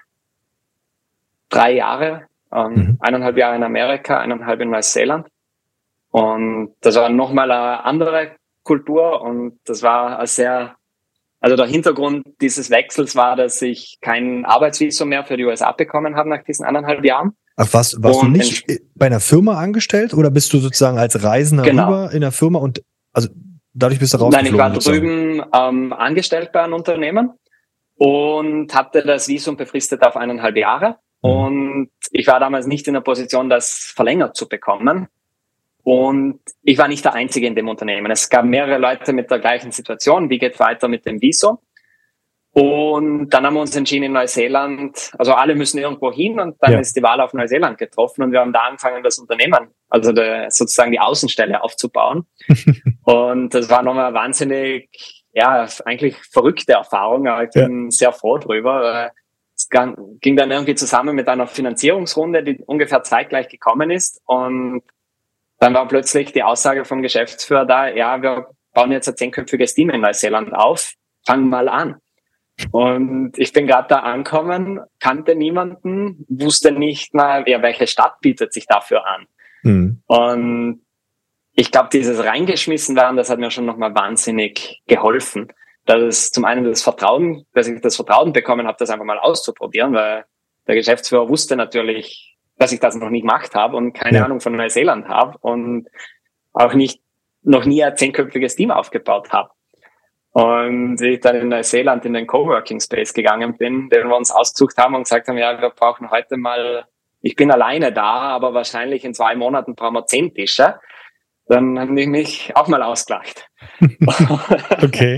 drei Jahre, ähm, mhm. eineinhalb Jahre in Amerika, eineinhalb in Neuseeland. Und das war nochmal eine andere Kultur und das war eine sehr, also der Hintergrund dieses Wechsels war, dass ich kein Arbeitsvisum mehr für die USA bekommen habe nach diesen eineinhalb Jahren. Ach was, warst und du nicht bei einer Firma angestellt oder bist du sozusagen als Reisender genau. rüber in der Firma und also dadurch bist du rausgeflogen? Nein, ich war drüben ähm, angestellt bei einem Unternehmen und hatte das Visum befristet auf eineinhalb Jahre. Mhm. Und ich war damals nicht in der Position, das verlängert zu bekommen. Und ich war nicht der Einzige in dem Unternehmen. Es gab mehrere Leute mit der gleichen Situation. Wie geht weiter mit dem Visum? Und dann haben wir uns entschieden in Neuseeland, also alle müssen irgendwo hin und dann ja. ist die Wahl auf Neuseeland getroffen und wir haben da angefangen, das Unternehmen, also der, sozusagen die Außenstelle aufzubauen. und das war nochmal wahnsinnig, ja, eigentlich verrückte Erfahrung, aber ich bin ja. sehr froh drüber. Es ging dann irgendwie zusammen mit einer Finanzierungsrunde, die ungefähr zeitgleich gekommen ist und dann war plötzlich die Aussage vom Geschäftsführer da, ja, wir bauen jetzt ein zehnköpfiges Team in Neuseeland auf, fangen mal an. Und ich bin gerade da angekommen, kannte niemanden, wusste nicht mal, ja, welche Stadt bietet sich dafür an. Mhm. Und ich glaube, dieses reingeschmissen werden, das hat mir schon nochmal wahnsinnig geholfen. Dass es zum einen das Vertrauen, dass ich das Vertrauen bekommen habe, das einfach mal auszuprobieren, weil der Geschäftsführer wusste natürlich, dass ich das noch nie gemacht habe und keine ja. Ahnung von Neuseeland habe und auch nicht noch nie ein zehnköpfiges Team aufgebaut habe. Und ich dann in Neuseeland in den Coworking Space gegangen bin, den wir uns ausgesucht haben und gesagt haben, ja, wir brauchen heute mal, ich bin alleine da, aber wahrscheinlich in zwei Monaten brauchen wir zehn Tische dann haben die mich auch mal ausgelacht. okay.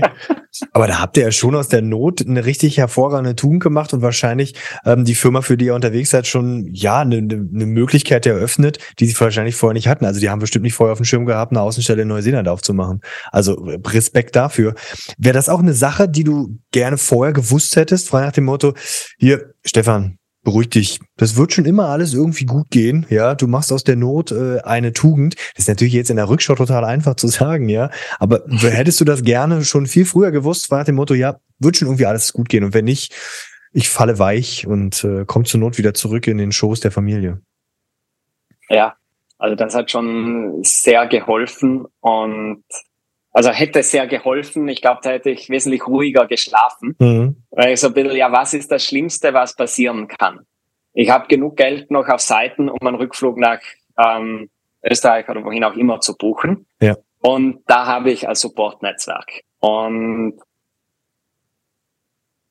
Aber da habt ihr ja schon aus der Not eine richtig hervorragende Tugend gemacht und wahrscheinlich ähm, die Firma, für die ihr unterwegs seid, schon ja eine, eine Möglichkeit eröffnet, die sie wahrscheinlich vorher nicht hatten. Also die haben bestimmt nicht vorher auf dem Schirm gehabt, eine Außenstelle in Neuseeland aufzumachen. Also Respekt dafür. Wäre das auch eine Sache, die du gerne vorher gewusst hättest, frei nach dem Motto, hier, Stefan, beruhig dich. Das wird schon immer alles irgendwie gut gehen. Ja, du machst aus der Not äh, eine Tugend. Das ist natürlich jetzt in der Rückschau total einfach zu sagen, ja. Aber hättest du das gerne schon viel früher gewusst, war nach dem Motto, ja, wird schon irgendwie alles gut gehen. Und wenn nicht, ich falle weich und äh, komme zur Not wieder zurück in den Schoß der Familie. Ja, also das hat schon sehr geholfen und also hätte sehr geholfen. Ich glaube, da hätte ich wesentlich ruhiger geschlafen. Mhm. Weil ich so ein bisschen, ja, was ist das Schlimmste, was passieren kann? Ich habe genug Geld noch auf Seiten, um einen Rückflug nach ähm, Österreich oder wohin auch immer zu buchen. Ja. Und da habe ich ein Support-Netzwerk. Und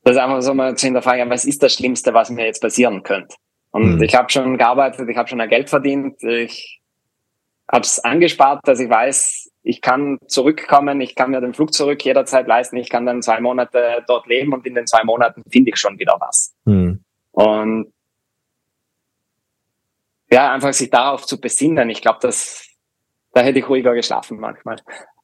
das ist einfach so mal zu hinterfragen, was ist das Schlimmste, was mir jetzt passieren könnte? Und mhm. ich habe schon gearbeitet, ich habe schon ein Geld verdient, ich habe es angespart, dass ich weiß, ich kann zurückkommen, ich kann mir den Flug zurück jederzeit leisten, ich kann dann zwei Monate dort leben und in den zwei Monaten finde ich schon wieder was. Mhm. Und ja, einfach sich darauf zu besinnen, ich glaube, dass da hätte ich ruhiger geschlafen manchmal.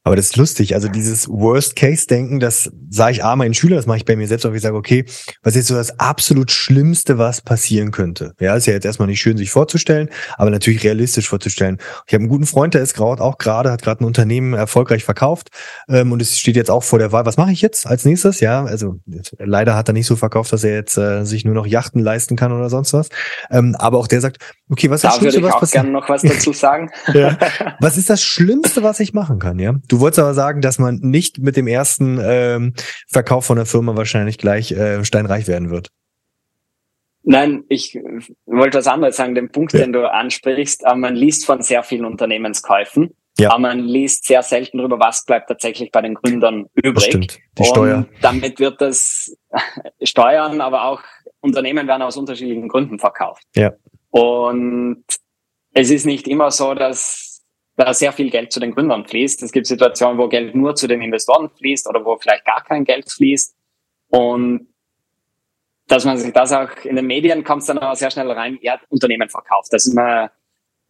Aber das ist lustig. Also dieses Worst-Case-Denken, das sage ich A, meinen Schülern, das mache ich bei mir selbst auch. Ich sage, okay, was ist so das absolut Schlimmste, was passieren könnte? Ja, ist ja jetzt erstmal nicht schön, sich vorzustellen, aber natürlich realistisch vorzustellen. Ich habe einen guten Freund, der ist gerade auch gerade, hat gerade ein Unternehmen erfolgreich verkauft ähm, und es steht jetzt auch vor der Wahl. Was mache ich jetzt als nächstes? Ja, also leider hat er nicht so verkauft, dass er jetzt äh, sich nur noch Yachten leisten kann oder sonst was. Ähm, aber auch der sagt, okay, was ist das Schlimmste, was passiert? gerne noch was dazu sagen. ja. Was ist das Schlimmste, was ich machen kann? Ja, du wolltest aber sagen, dass man nicht mit dem ersten ähm, Verkauf von der Firma wahrscheinlich gleich äh, steinreich werden wird. Nein, ich wollte was anderes sagen. Den Punkt, ja. den du ansprichst, äh, man liest von sehr vielen Unternehmenskäufen. Ja. Aber man liest sehr selten darüber, was bleibt tatsächlich bei den Gründern übrig. Das stimmt. Die Steuer. Und damit wird das Steuern, aber auch Unternehmen werden aus unterschiedlichen Gründen verkauft. Ja. Und es ist nicht immer so, dass da sehr viel Geld zu den Gründern fließt. Es gibt Situationen, wo Geld nur zu den Investoren fließt oder wo vielleicht gar kein Geld fließt. Und dass man sich das auch in den Medien kommt es dann auch sehr schnell rein, ja, Unternehmen verkauft. Das ist immer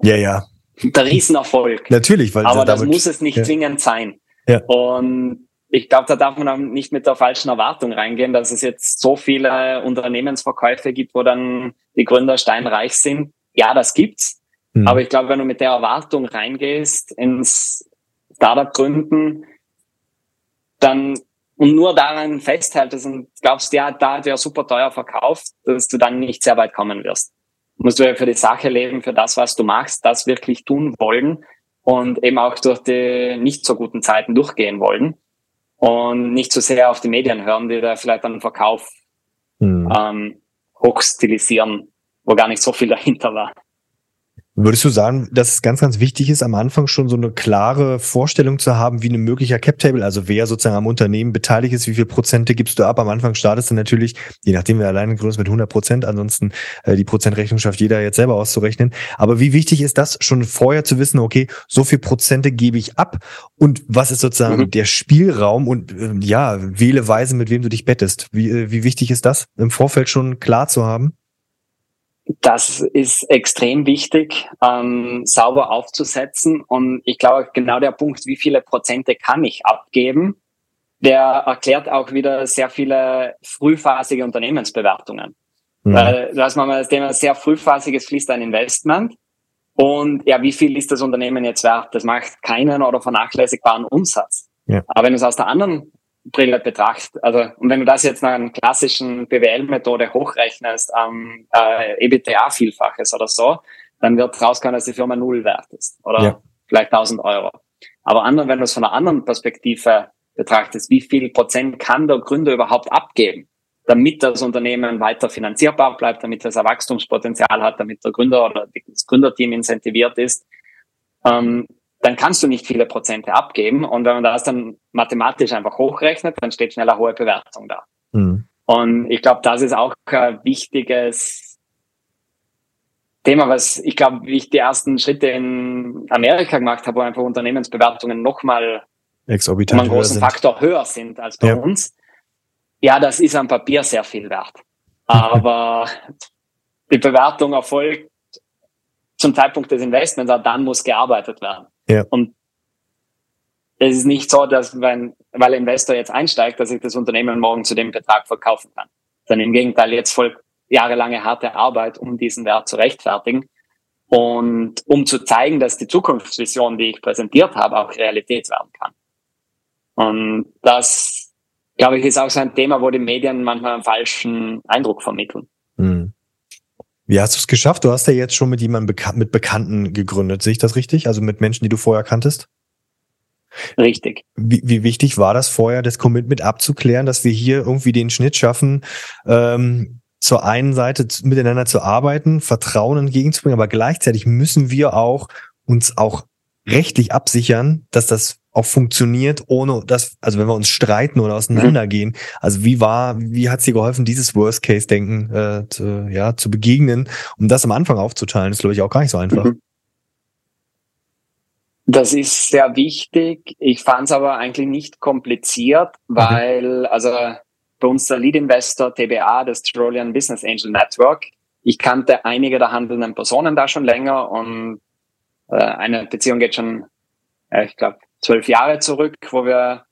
ja, ja. der Riesenerfolg. Natürlich, weil aber das muss es nicht ja. zwingend sein. Ja. Und ich glaube, da darf man auch nicht mit der falschen Erwartung reingehen, dass es jetzt so viele Unternehmensverkäufe gibt, wo dann die Gründer steinreich sind. Ja, das gibt's. Mhm. Aber ich glaube, wenn du mit der Erwartung reingehst ins Startup gründen, dann und nur daran festhältst und glaubst, ja, da hat ja super teuer verkauft, dass du dann nicht sehr weit kommen wirst. Musst du ja für die Sache leben, für das, was du machst, das wirklich tun wollen und eben auch durch die nicht so guten Zeiten durchgehen wollen und nicht so sehr auf die Medien hören, die da vielleicht einen Verkauf mhm. ähm, hochstilisieren, wo gar nicht so viel dahinter war. Würdest du sagen, dass es ganz, ganz wichtig ist, am Anfang schon so eine klare Vorstellung zu haben, wie ein möglicher Cap-Table, also wer sozusagen am Unternehmen beteiligt ist, wie viel Prozente gibst du ab? Am Anfang startest du natürlich, je nachdem wer alleine gründest, mit 100 Prozent, ansonsten äh, die Prozentrechnung schafft jeder jetzt selber auszurechnen. Aber wie wichtig ist das schon vorher zu wissen, okay, so viel Prozente gebe ich ab und was ist sozusagen mhm. der Spielraum und äh, ja, wähle Weise, mit wem du dich bettest. Wie, äh, wie wichtig ist das, im Vorfeld schon klar zu haben? Das ist extrem wichtig, ähm, sauber aufzusetzen. Und ich glaube, genau der Punkt, wie viele Prozente kann ich abgeben, der erklärt auch wieder sehr viele frühphasige Unternehmensbewertungen. Mhm. Weil, da ist manchmal das Thema sehr frühphasiges fließt ein Investment. Und ja, wie viel ist das Unternehmen jetzt wert? Das macht keinen oder vernachlässigbaren Umsatz. Ja. Aber wenn du es aus der anderen Brille betrachtest. Also, und wenn du das jetzt nach einer klassischen BWL-Methode hochrechnest am äh, EBTA-Vielfaches oder so, dann wird rauskommen, dass die Firma null wert ist. Oder ja. vielleicht 1000 Euro. Aber anderen, wenn du es von einer anderen Perspektive betrachtest, wie viel Prozent kann der Gründer überhaupt abgeben, damit das Unternehmen weiter finanzierbar bleibt, damit es ein Wachstumspotenzial hat, damit der Gründer oder das Gründerteam incentiviert ist, ähm, dann kannst du nicht viele Prozente abgeben. Und wenn man das dann mathematisch einfach hochrechnet, dann steht schnell eine hohe Bewertung da. Mhm. Und ich glaube, das ist auch ein wichtiges Thema, was ich glaube, wie ich die ersten Schritte in Amerika gemacht habe, wo einfach Unternehmensbewertungen nochmal um einen großen Faktor höher sind als bei ja. uns. Ja, das ist am Papier sehr viel wert. Aber die Bewertung erfolgt zum Zeitpunkt des Investments, dann muss gearbeitet werden. Ja. Und es ist nicht so, dass wenn, weil Investor jetzt einsteigt, dass ich das Unternehmen morgen zu dem Betrag verkaufen kann. Sondern im Gegenteil, jetzt folgt jahrelange harte Arbeit, um diesen Wert zu rechtfertigen. Und um zu zeigen, dass die Zukunftsvision, die ich präsentiert habe, auch Realität werden kann. Und das, glaube ich, ist auch so ein Thema, wo die Medien manchmal einen falschen Eindruck vermitteln. Wie hast du es geschafft? Du hast ja jetzt schon mit jemandem Beka mit Bekannten gegründet. Sehe ich das richtig? Also mit Menschen, die du vorher kanntest? Richtig. Wie, wie wichtig war das vorher, das Commitment abzuklären, dass wir hier irgendwie den Schnitt schaffen, ähm, zur einen Seite miteinander zu arbeiten, Vertrauen entgegenzubringen, aber gleichzeitig müssen wir auch uns auch rechtlich absichern, dass das auch funktioniert, ohne dass, also wenn wir uns streiten oder auseinandergehen. Mhm. Also wie war, wie hat es dir geholfen, dieses Worst-Case-Denken äh, zu, ja, zu begegnen, um das am Anfang aufzuteilen, ist, glaube ich, auch gar nicht so einfach. Mhm. Das ist sehr wichtig. Ich fand es aber eigentlich nicht kompliziert, weil, mhm. also bei uns der Lead Investor TBA, das Tyrolean Business Angel Network, ich kannte einige der handelnden Personen da schon länger und äh, eine Beziehung geht schon, äh, ich glaube, zwölf Jahre zurück, wo wir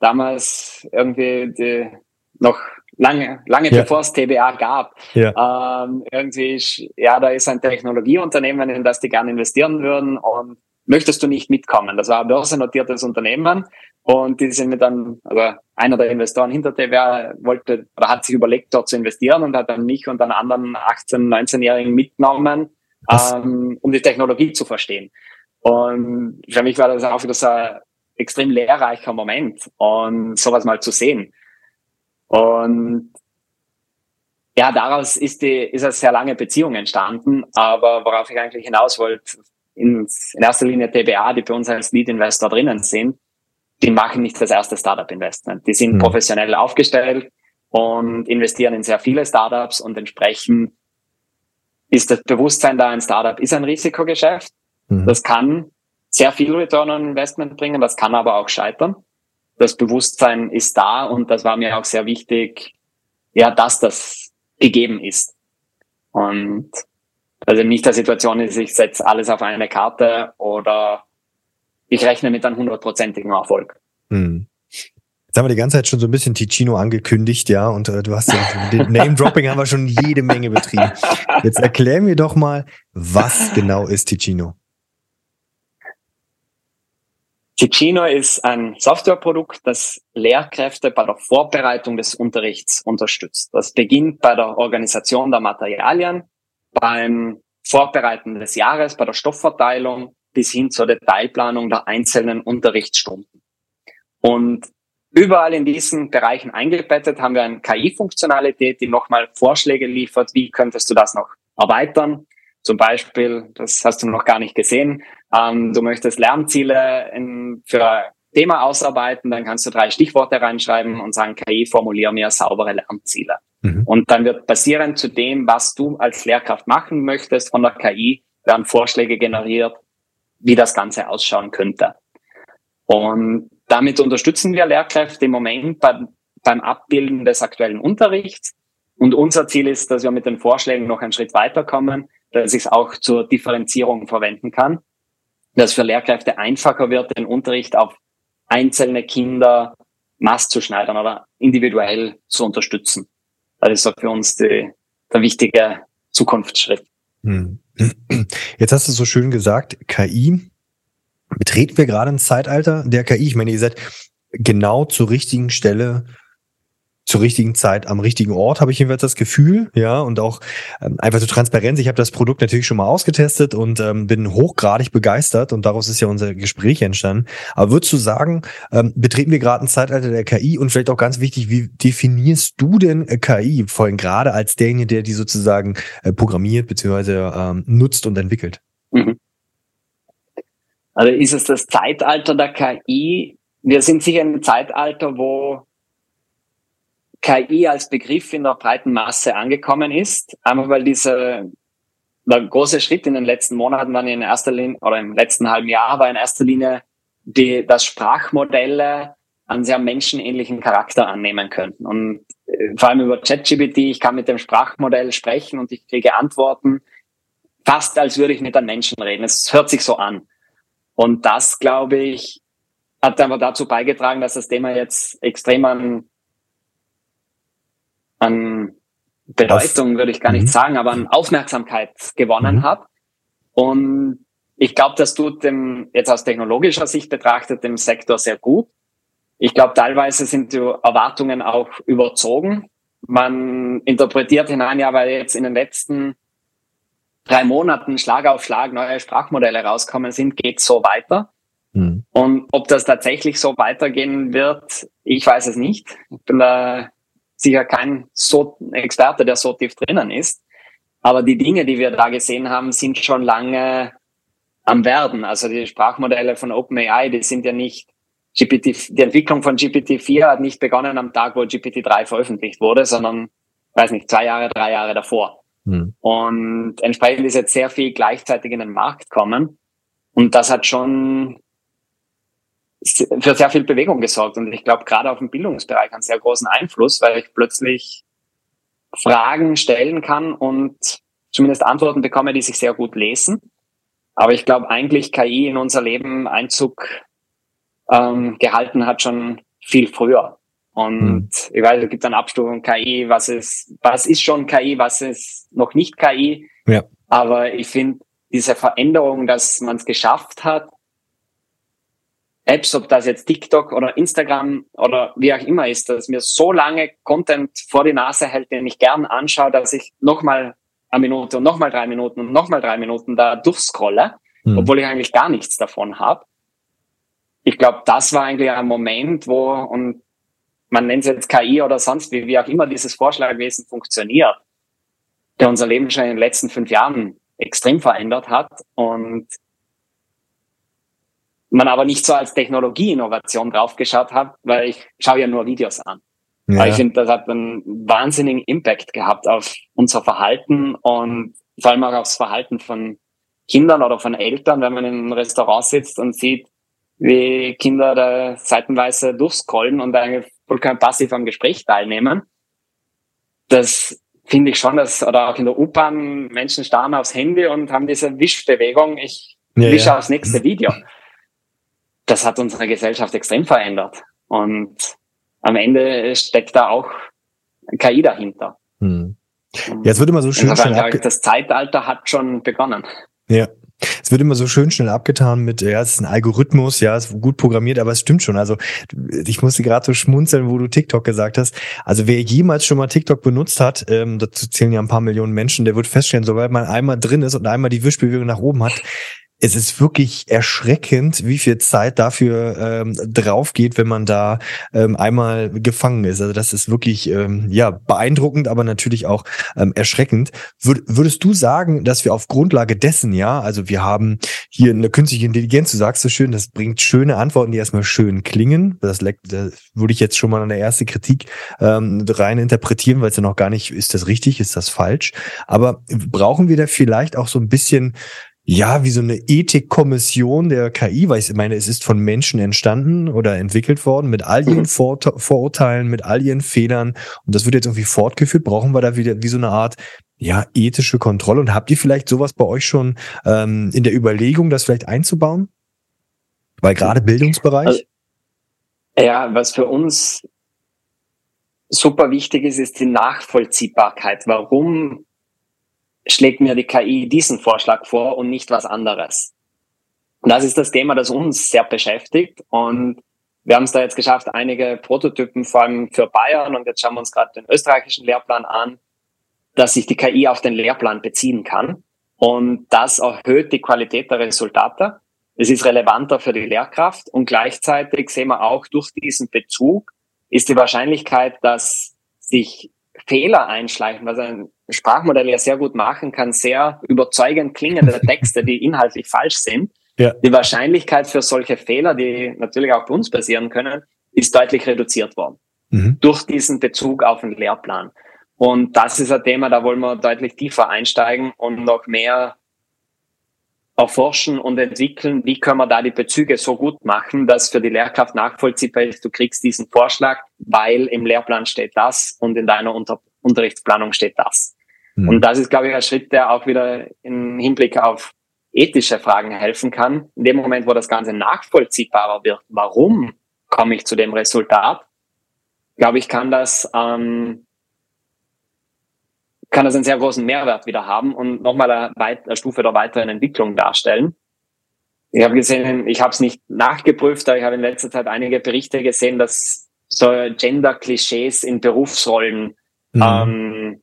damals irgendwie die, noch lange, lange ja. bevor es TBA gab, ja. ähm, irgendwie, ja, da ist ein Technologieunternehmen, in das die gerne investieren würden und möchtest du nicht mitkommen? Das war ein börsennotiertes Unternehmen und die sind mir dann, also einer der Investoren hinter TBA wollte oder hat sich überlegt, dort zu investieren und hat dann mich und einen anderen 18-, 19-Jährigen mitgenommen, ähm, um die Technologie zu verstehen. Und für mich war das auch wieder so ein extrem lehrreicher Moment und sowas mal zu sehen. Und ja, daraus ist die, ist eine sehr lange Beziehung entstanden. Aber worauf ich eigentlich hinaus wollte, in, in erster Linie TBA, die bei uns als Lead-Investor drinnen sind, die machen nicht das erste Startup-Investment. Die sind mhm. professionell aufgestellt und investieren in sehr viele Startups und entsprechend ist das Bewusstsein da, ein Startup ist ein Risikogeschäft. Mhm. Das kann sehr viel Return on Investment bringen, das kann aber auch scheitern das Bewusstsein ist da und das war mir auch sehr wichtig, ja, dass das gegeben ist. Und also nicht der Situation ist, ich setze alles auf eine Karte oder ich rechne mit einem hundertprozentigen Erfolg. Hm. Jetzt haben wir die ganze Zeit schon so ein bisschen Ticino angekündigt, ja, und äh, du hast ja, den Name-Dropping haben wir schon jede Menge betrieben. Jetzt erklär mir doch mal, was genau ist Ticino? Ticino ist ein Softwareprodukt, das Lehrkräfte bei der Vorbereitung des Unterrichts unterstützt. Das beginnt bei der Organisation der Materialien, beim Vorbereiten des Jahres, bei der Stoffverteilung bis hin zur Detailplanung der einzelnen Unterrichtsstunden. Und überall in diesen Bereichen eingebettet haben wir eine KI-Funktionalität, die nochmal Vorschläge liefert, wie könntest du das noch erweitern. Zum Beispiel, das hast du noch gar nicht gesehen, ähm, du möchtest Lernziele in, für ein Thema ausarbeiten, dann kannst du drei Stichworte reinschreiben und sagen, KI, formuliere mir saubere Lernziele. Mhm. Und dann wird basierend zu dem, was du als Lehrkraft machen möchtest, von der KI werden Vorschläge generiert, wie das Ganze ausschauen könnte. Und damit unterstützen wir Lehrkräfte im Moment beim, beim Abbilden des aktuellen Unterrichts. Und unser Ziel ist, dass wir mit den Vorschlägen noch einen Schritt weiterkommen, dass ich es auch zur Differenzierung verwenden kann dass für Lehrkräfte einfacher wird, den Unterricht auf einzelne Kinder maßzuschneidern oder individuell zu unterstützen. Das ist so für uns die, der wichtige Zukunftsschritt. Hm. Jetzt hast du so schön gesagt, KI. Betreten wir gerade ein Zeitalter der KI? Ich meine, ihr seid genau zur richtigen Stelle zur richtigen Zeit am richtigen Ort, habe ich jedenfalls das Gefühl, ja, und auch ähm, einfach zur Transparenz. Ich habe das Produkt natürlich schon mal ausgetestet und ähm, bin hochgradig begeistert und daraus ist ja unser Gespräch entstanden. Aber würdest du sagen, ähm, betreten wir gerade ein Zeitalter der KI und vielleicht auch ganz wichtig, wie definierst du denn äh, KI, vor allem gerade als derjenige, der die sozusagen äh, programmiert bzw. Ähm, nutzt und entwickelt? Mhm. Also ist es das Zeitalter der KI? Wir sind sicher in Zeitalter, wo KI als Begriff in der breiten Masse angekommen ist, einmal weil dieser der große Schritt in den letzten Monaten war in erster Linie oder im letzten halben Jahr war in erster Linie die, dass Sprachmodelle einen sehr menschenähnlichen Charakter annehmen könnten. Und äh, vor allem über ChatGPT, ich kann mit dem Sprachmodell sprechen und ich kriege Antworten, fast als würde ich mit einem Menschen reden. Es hört sich so an. Und das, glaube ich, hat einfach dazu beigetragen, dass das Thema jetzt extrem an an Bedeutung würde ich gar nicht mhm. sagen, aber an Aufmerksamkeit gewonnen mhm. hat. Und ich glaube, das tut dem, jetzt aus technologischer Sicht betrachtet, dem Sektor sehr gut. Ich glaube, teilweise sind die Erwartungen auch überzogen. Man interpretiert hinein, ja, weil jetzt in den letzten drei Monaten Schlag auf Schlag neue Sprachmodelle rauskommen sind, geht so weiter. Mhm. Und ob das tatsächlich so weitergehen wird, ich weiß es nicht. Ich bin da sicher kein so Experte, der so tief drinnen ist. Aber die Dinge, die wir da gesehen haben, sind schon lange am Werden. Also die Sprachmodelle von OpenAI, die sind ja nicht GPT, die Entwicklung von GPT-4 hat nicht begonnen am Tag, wo GPT-3 veröffentlicht wurde, sondern, weiß nicht, zwei Jahre, drei Jahre davor. Hm. Und entsprechend ist jetzt sehr viel gleichzeitig in den Markt kommen. Und das hat schon für sehr viel Bewegung gesorgt. Und ich glaube, gerade auf dem Bildungsbereich einen sehr großen Einfluss, weil ich plötzlich Fragen stellen kann und zumindest Antworten bekomme, die sich sehr gut lesen. Aber ich glaube eigentlich KI in unser Leben Einzug ähm, gehalten hat, schon viel früher. Und mhm. ich weiß, es gibt dann Abstufungen KI, was ist, was ist schon KI, was ist noch nicht KI. Ja. Aber ich finde diese Veränderung, dass man es geschafft hat, Apps, ob das jetzt TikTok oder Instagram oder wie auch immer ist, dass mir so lange Content vor die Nase hält, den ich gern anschaue, dass ich nochmal eine Minute und nochmal drei Minuten und nochmal drei Minuten da durchscrolle, mhm. obwohl ich eigentlich gar nichts davon habe. Ich glaube, das war eigentlich ein Moment, wo, und man nennt es jetzt KI oder sonst wie, wie auch immer dieses Vorschlagwesen funktioniert, der unser Leben schon in den letzten fünf Jahren extrem verändert hat und man aber nicht so als Technologieinnovation draufgeschaut hat, weil ich schaue ja nur Videos an. Ja. Aber ich finde, das hat einen wahnsinnigen Impact gehabt auf unser Verhalten und vor allem auch aufs Verhalten von Kindern oder von Eltern, wenn man in einem Restaurant sitzt und sieht, wie Kinder da seitenweise durchscrollen und eigentlich vollkommen passiv am Gespräch teilnehmen. Das finde ich schon, dass, oder auch in der U-Bahn, Menschen starren aufs Handy und haben diese Wischbewegung, ich ja, wische ja. aufs nächste Video. Das hat unsere Gesellschaft extrem verändert. Und am Ende steckt da auch KI dahinter. Hm. Ja, es wird immer so schön. Schnell das Zeitalter hat schon begonnen. Ja, es wird immer so schön schnell abgetan mit, ja, es ist ein Algorithmus, ja, es ist gut programmiert, aber es stimmt schon. Also ich musste gerade so schmunzeln, wo du TikTok gesagt hast. Also wer jemals schon mal TikTok benutzt hat, ähm, dazu zählen ja ein paar Millionen Menschen, der wird feststellen, sobald man einmal drin ist und einmal die Wischbewegung nach oben hat, es ist wirklich erschreckend, wie viel Zeit dafür ähm, drauf geht, wenn man da ähm, einmal gefangen ist. Also das ist wirklich ähm, ja beeindruckend, aber natürlich auch ähm, erschreckend. Wür würdest du sagen, dass wir auf Grundlage dessen, ja, also wir haben hier eine künstliche Intelligenz, du sagst so schön, das bringt schöne Antworten, die erstmal schön klingen. Das, das würde ich jetzt schon mal an der erste Kritik ähm, rein interpretieren, weil es ja noch gar nicht, ist das richtig, ist das falsch? Aber brauchen wir da vielleicht auch so ein bisschen ja, wie so eine Ethikkommission der KI, weil ich meine, es ist von Menschen entstanden oder entwickelt worden mit all ihren mhm. Vor Vorurteilen, mit all ihren Fehlern und das wird jetzt irgendwie fortgeführt. Brauchen wir da wieder wie so eine Art ja ethische Kontrolle und habt ihr vielleicht sowas bei euch schon ähm, in der Überlegung, das vielleicht einzubauen? Weil gerade Bildungsbereich. Also, ja, was für uns super wichtig ist, ist die Nachvollziehbarkeit. Warum schlägt mir die KI diesen Vorschlag vor und nicht was anderes. Das ist das Thema, das uns sehr beschäftigt. Und wir haben es da jetzt geschafft, einige Prototypen, vor allem für Bayern, und jetzt schauen wir uns gerade den österreichischen Lehrplan an, dass sich die KI auf den Lehrplan beziehen kann. Und das erhöht die Qualität der Resultate. Es ist relevanter für die Lehrkraft und gleichzeitig sehen wir auch durch diesen Bezug ist die Wahrscheinlichkeit, dass sich Fehler einschleichen, was ein Sprachmodell ja sehr gut machen kann, sehr überzeugend klingende Texte, die inhaltlich falsch sind. Ja. Die Wahrscheinlichkeit für solche Fehler, die natürlich auch bei uns passieren können, ist deutlich reduziert worden. Mhm. Durch diesen Bezug auf den Lehrplan. Und das ist ein Thema, da wollen wir deutlich tiefer einsteigen und noch mehr erforschen und entwickeln, wie können wir da die Bezüge so gut machen, dass für die Lehrkraft nachvollziehbar ist, du kriegst diesen Vorschlag, weil im Lehrplan steht das und in deiner Unter Unterrichtsplanung steht das. Mhm. Und das ist, glaube ich, ein Schritt, der auch wieder im Hinblick auf ethische Fragen helfen kann. In dem Moment, wo das Ganze nachvollziehbarer wird, warum komme ich zu dem Resultat, glaube ich, kann das ähm, kann das einen sehr großen Mehrwert wieder haben und nochmal eine, eine Stufe der weiteren Entwicklung darstellen. Ich habe gesehen, ich habe es nicht nachgeprüft, aber ich habe in letzter Zeit einige Berichte gesehen, dass so Gender-Klischees in Berufsrollen mhm. ähm,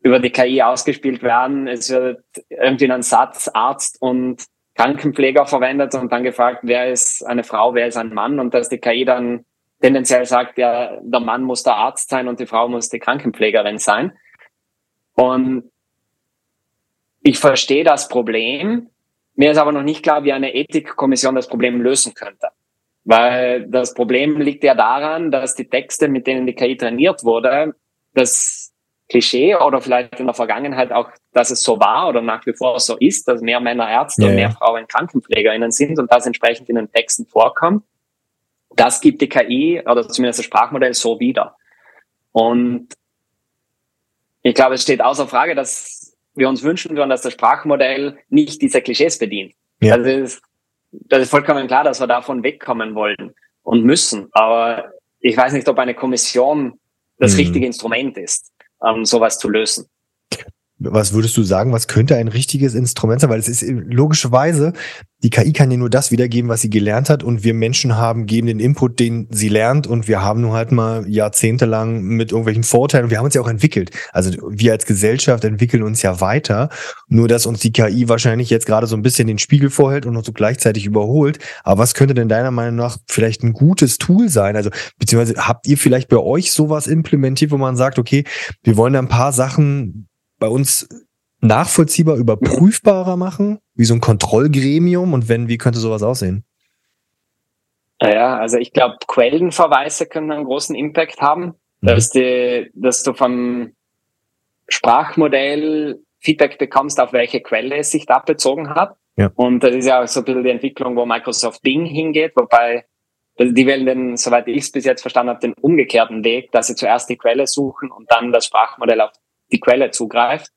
über die KI ausgespielt werden. Es wird irgendwie ein Satz Arzt und Krankenpfleger verwendet und dann gefragt, wer ist eine Frau, wer ist ein Mann und dass die KI dann tendenziell sagt, ja, der Mann muss der Arzt sein und die Frau muss die Krankenpflegerin sein. Und ich verstehe das Problem. Mir ist aber noch nicht klar, wie eine Ethikkommission das Problem lösen könnte. Weil das Problem liegt ja daran, dass die Texte, mit denen die KI trainiert wurde, das Klischee oder vielleicht in der Vergangenheit auch, dass es so war oder nach wie vor so ist, dass mehr Männer Ärzte ja, und mehr Frauen KrankenpflegerInnen sind und das entsprechend in den Texten vorkommt. Das gibt die KI oder zumindest das Sprachmodell so wieder. Und ich glaube, es steht außer Frage, dass wir uns wünschen würden, dass das Sprachmodell nicht diese Klischees bedient. Ja. Das, ist, das ist vollkommen klar, dass wir davon wegkommen wollen. und müssen. Aber ich weiß nicht, ob eine Kommission das mhm. richtige Instrument ist, um sowas zu lösen. Was würdest du sagen, was könnte ein richtiges Instrument sein? Weil es ist logischerweise, die KI kann ja nur das wiedergeben, was sie gelernt hat und wir Menschen haben, geben den Input, den sie lernt und wir haben nur halt mal jahrzehntelang mit irgendwelchen Vorteilen wir haben uns ja auch entwickelt. Also wir als Gesellschaft entwickeln uns ja weiter, nur dass uns die KI wahrscheinlich jetzt gerade so ein bisschen den Spiegel vorhält und uns so gleichzeitig überholt. Aber was könnte denn deiner Meinung nach vielleicht ein gutes Tool sein? Also beziehungsweise habt ihr vielleicht bei euch sowas implementiert, wo man sagt, okay, wir wollen da ein paar Sachen bei uns nachvollziehbar, überprüfbarer machen, wie so ein Kontrollgremium und wenn, wie könnte sowas aussehen? Ja, also ich glaube, Quellenverweise können einen großen Impact haben, mhm. dass, die, dass du vom Sprachmodell Feedback bekommst, auf welche Quelle es sich da bezogen hat. Ja. Und das ist ja auch so ein bisschen die Entwicklung, wo Microsoft Bing hingeht, wobei die wählen den, soweit ich es bis jetzt verstanden habe, den umgekehrten Weg, dass sie zuerst die Quelle suchen und dann das Sprachmodell auf die Quelle zugreift,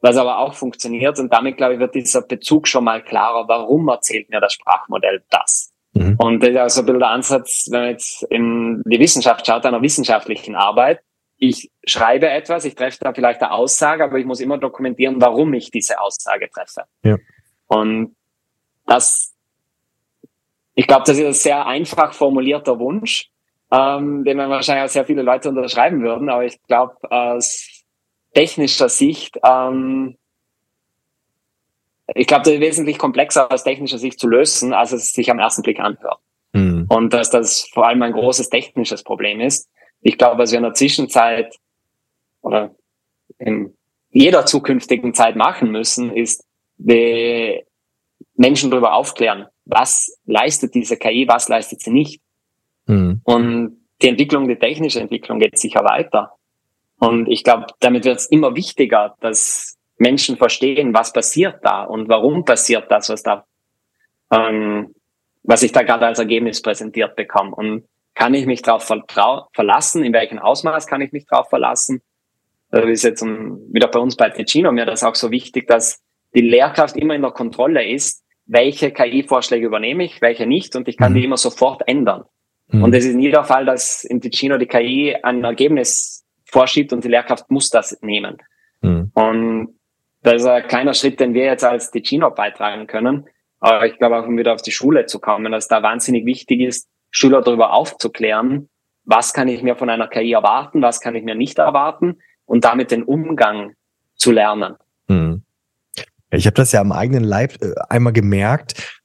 was aber auch funktioniert. Und damit, glaube ich, wird dieser Bezug schon mal klarer, warum erzählt mir das Sprachmodell das? Mhm. Und das ist auch so ein bisschen der Ansatz, wenn man jetzt in die Wissenschaft schaut, einer wissenschaftlichen Arbeit. Ich schreibe etwas, ich treffe da vielleicht eine Aussage, aber ich muss immer dokumentieren, warum ich diese Aussage treffe. Ja. Und das, ich glaube, das ist ein sehr einfach formulierter Wunsch, ähm, den wahrscheinlich auch sehr viele Leute unterschreiben würden. Aber ich glaube, aus technischer Sicht, ähm, ich glaube, das ist wesentlich komplexer aus technischer Sicht zu lösen, als es sich am ersten Blick anhört. Mhm. Und dass das vor allem ein großes technisches Problem ist. Ich glaube, was wir in der Zwischenzeit oder in jeder zukünftigen Zeit machen müssen, ist die Menschen darüber aufklären, was leistet diese KI, was leistet sie nicht. Mhm. Und die Entwicklung, die technische Entwicklung geht sicher weiter. Und ich glaube, damit wird es immer wichtiger, dass Menschen verstehen, was passiert da und warum passiert das, was da, ähm, was ich da gerade als Ergebnis präsentiert bekomme. Und kann ich mich darauf verlassen? In welchem Ausmaß kann ich mich darauf verlassen? Das ist jetzt um, wieder bei uns bei Ticino mir das auch so wichtig, dass die Lehrkraft immer in der Kontrolle ist, welche KI-Vorschläge übernehme ich, welche nicht, und ich kann mhm. die immer sofort ändern. Mhm. Und es ist nie der Fall, dass in Ticino die KI ein Ergebnis vorschiebt und die Lehrkraft muss das nehmen. Mhm. Und das ist ein kleiner Schritt, den wir jetzt als Ticino beitragen können. Aber ich glaube auch, um wieder auf die Schule zu kommen, dass da wahnsinnig wichtig ist, Schüler darüber aufzuklären, was kann ich mir von einer KI erwarten, was kann ich mir nicht erwarten und damit den Umgang zu lernen. Mhm. Ich habe das ja am eigenen Leib äh, einmal gemerkt,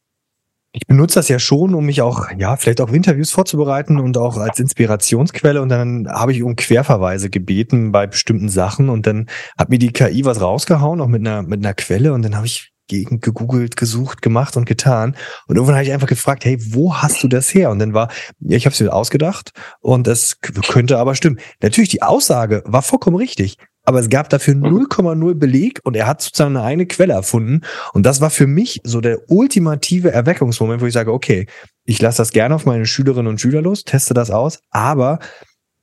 ich benutze das ja schon, um mich auch, ja, vielleicht auch Interviews vorzubereiten und auch als Inspirationsquelle. Und dann habe ich um Querverweise gebeten bei bestimmten Sachen. Und dann hat mir die KI was rausgehauen, auch mit einer, mit einer Quelle. Und dann habe ich gegen gegoogelt, gesucht, gemacht und getan. Und irgendwann habe ich einfach gefragt, hey, wo hast du das her? Und dann war, ja, ich habe es mir ausgedacht und es könnte aber stimmen. Natürlich, die Aussage war vollkommen richtig aber es gab dafür 0,0 mhm. Beleg und er hat sozusagen eine eigene Quelle erfunden. Und das war für mich so der ultimative Erweckungsmoment, wo ich sage, okay, ich lasse das gerne auf meine Schülerinnen und Schüler los, teste das aus, aber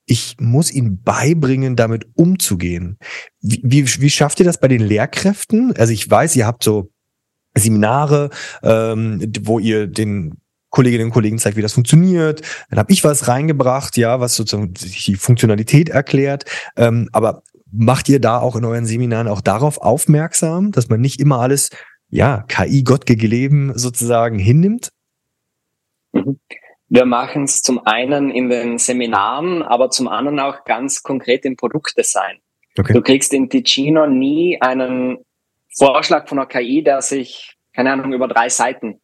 ich muss ihnen beibringen, damit umzugehen. Wie, wie, wie schafft ihr das bei den Lehrkräften? Also ich weiß, ihr habt so Seminare, ähm, wo ihr den Kolleginnen und Kollegen zeigt, wie das funktioniert. Dann habe ich was reingebracht, ja, was sozusagen die Funktionalität erklärt. Ähm, aber macht ihr da auch in euren Seminaren auch darauf aufmerksam, dass man nicht immer alles, ja, KI Gott gegeben sozusagen hinnimmt? Wir machen es zum einen in den Seminaren, aber zum anderen auch ganz konkret im Produktdesign. Okay. Du kriegst in Ticino nie einen Vorschlag von einer KI, der sich, keine Ahnung, über drei Seiten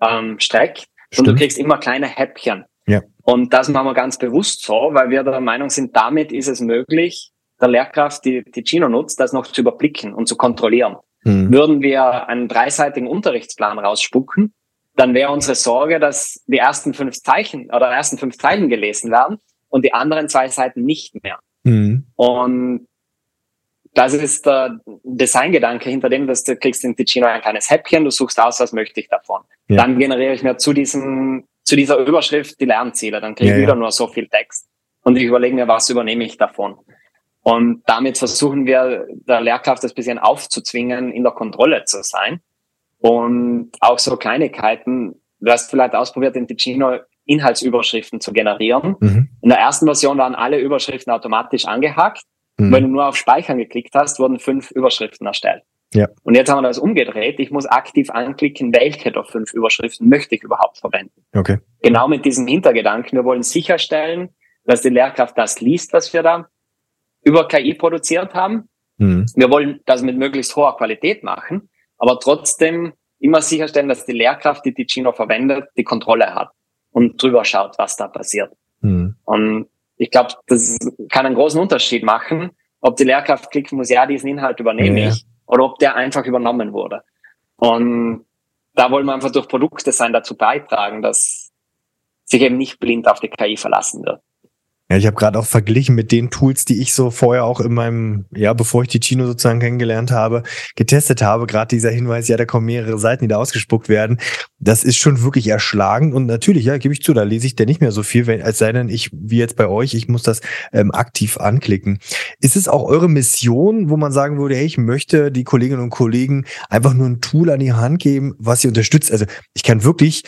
ähm, streckt. Stimmt. Und du kriegst immer kleine Häppchen. Ja. Und das machen wir ganz bewusst so, weil wir der Meinung sind, damit ist es möglich, der Lehrkraft, die, die Gino nutzt, das noch zu überblicken und zu kontrollieren. Mhm. Würden wir einen dreiseitigen Unterrichtsplan rausspucken, dann wäre unsere Sorge, dass die ersten fünf Zeichen oder ersten fünf Zeilen gelesen werden und die anderen zwei Seiten nicht mehr. Mhm. Und das ist der Designgedanke, hinter dem dass du kriegst in Ticino ein kleines Häppchen, du suchst aus, was möchte ich davon. Ja. Dann generiere ich mir zu diesem, zu dieser Überschrift die Lernziele, dann kriege ich ja, wieder ja. nur so viel Text und ich überlege mir, was übernehme ich davon. Und damit versuchen wir der Lehrkraft das bisschen aufzuzwingen, in der Kontrolle zu sein. Und auch so Kleinigkeiten, du hast vielleicht ausprobiert in Ticino, Inhaltsüberschriften zu generieren. Mhm. In der ersten Version waren alle Überschriften automatisch angehackt. Mhm. Wenn du nur auf Speichern geklickt hast, wurden fünf Überschriften erstellt. Ja. Und jetzt haben wir das umgedreht. Ich muss aktiv anklicken, welche der fünf Überschriften möchte ich überhaupt verwenden. Okay. Genau mit diesem Hintergedanken. Wir wollen sicherstellen, dass die Lehrkraft das liest, was wir da über KI produziert haben. Mhm. Wir wollen das mit möglichst hoher Qualität machen, aber trotzdem immer sicherstellen, dass die Lehrkraft, die Ticino verwendet, die Kontrolle hat und drüber schaut, was da passiert. Mhm. Und ich glaube, das kann einen großen Unterschied machen, ob die Lehrkraft klicken muss, ja, diesen Inhalt übernehme ja. ich, oder ob der einfach übernommen wurde. Und da wollen wir einfach durch Produktdesign dazu beitragen, dass sich eben nicht blind auf die KI verlassen wird. Ja, ich habe gerade auch verglichen mit den Tools, die ich so vorher auch in meinem, ja, bevor ich die Chino sozusagen kennengelernt habe, getestet habe. Gerade dieser Hinweis, ja, da kommen mehrere Seiten, die da ausgespuckt werden. Das ist schon wirklich erschlagend. Und natürlich, ja, gebe ich zu, da lese ich dir nicht mehr so viel, wenn, als sei denn, ich, wie jetzt bei euch, ich muss das ähm, aktiv anklicken. Ist es auch eure Mission, wo man sagen würde, hey, ich möchte die Kolleginnen und Kollegen einfach nur ein Tool an die Hand geben, was sie unterstützt? Also ich kann wirklich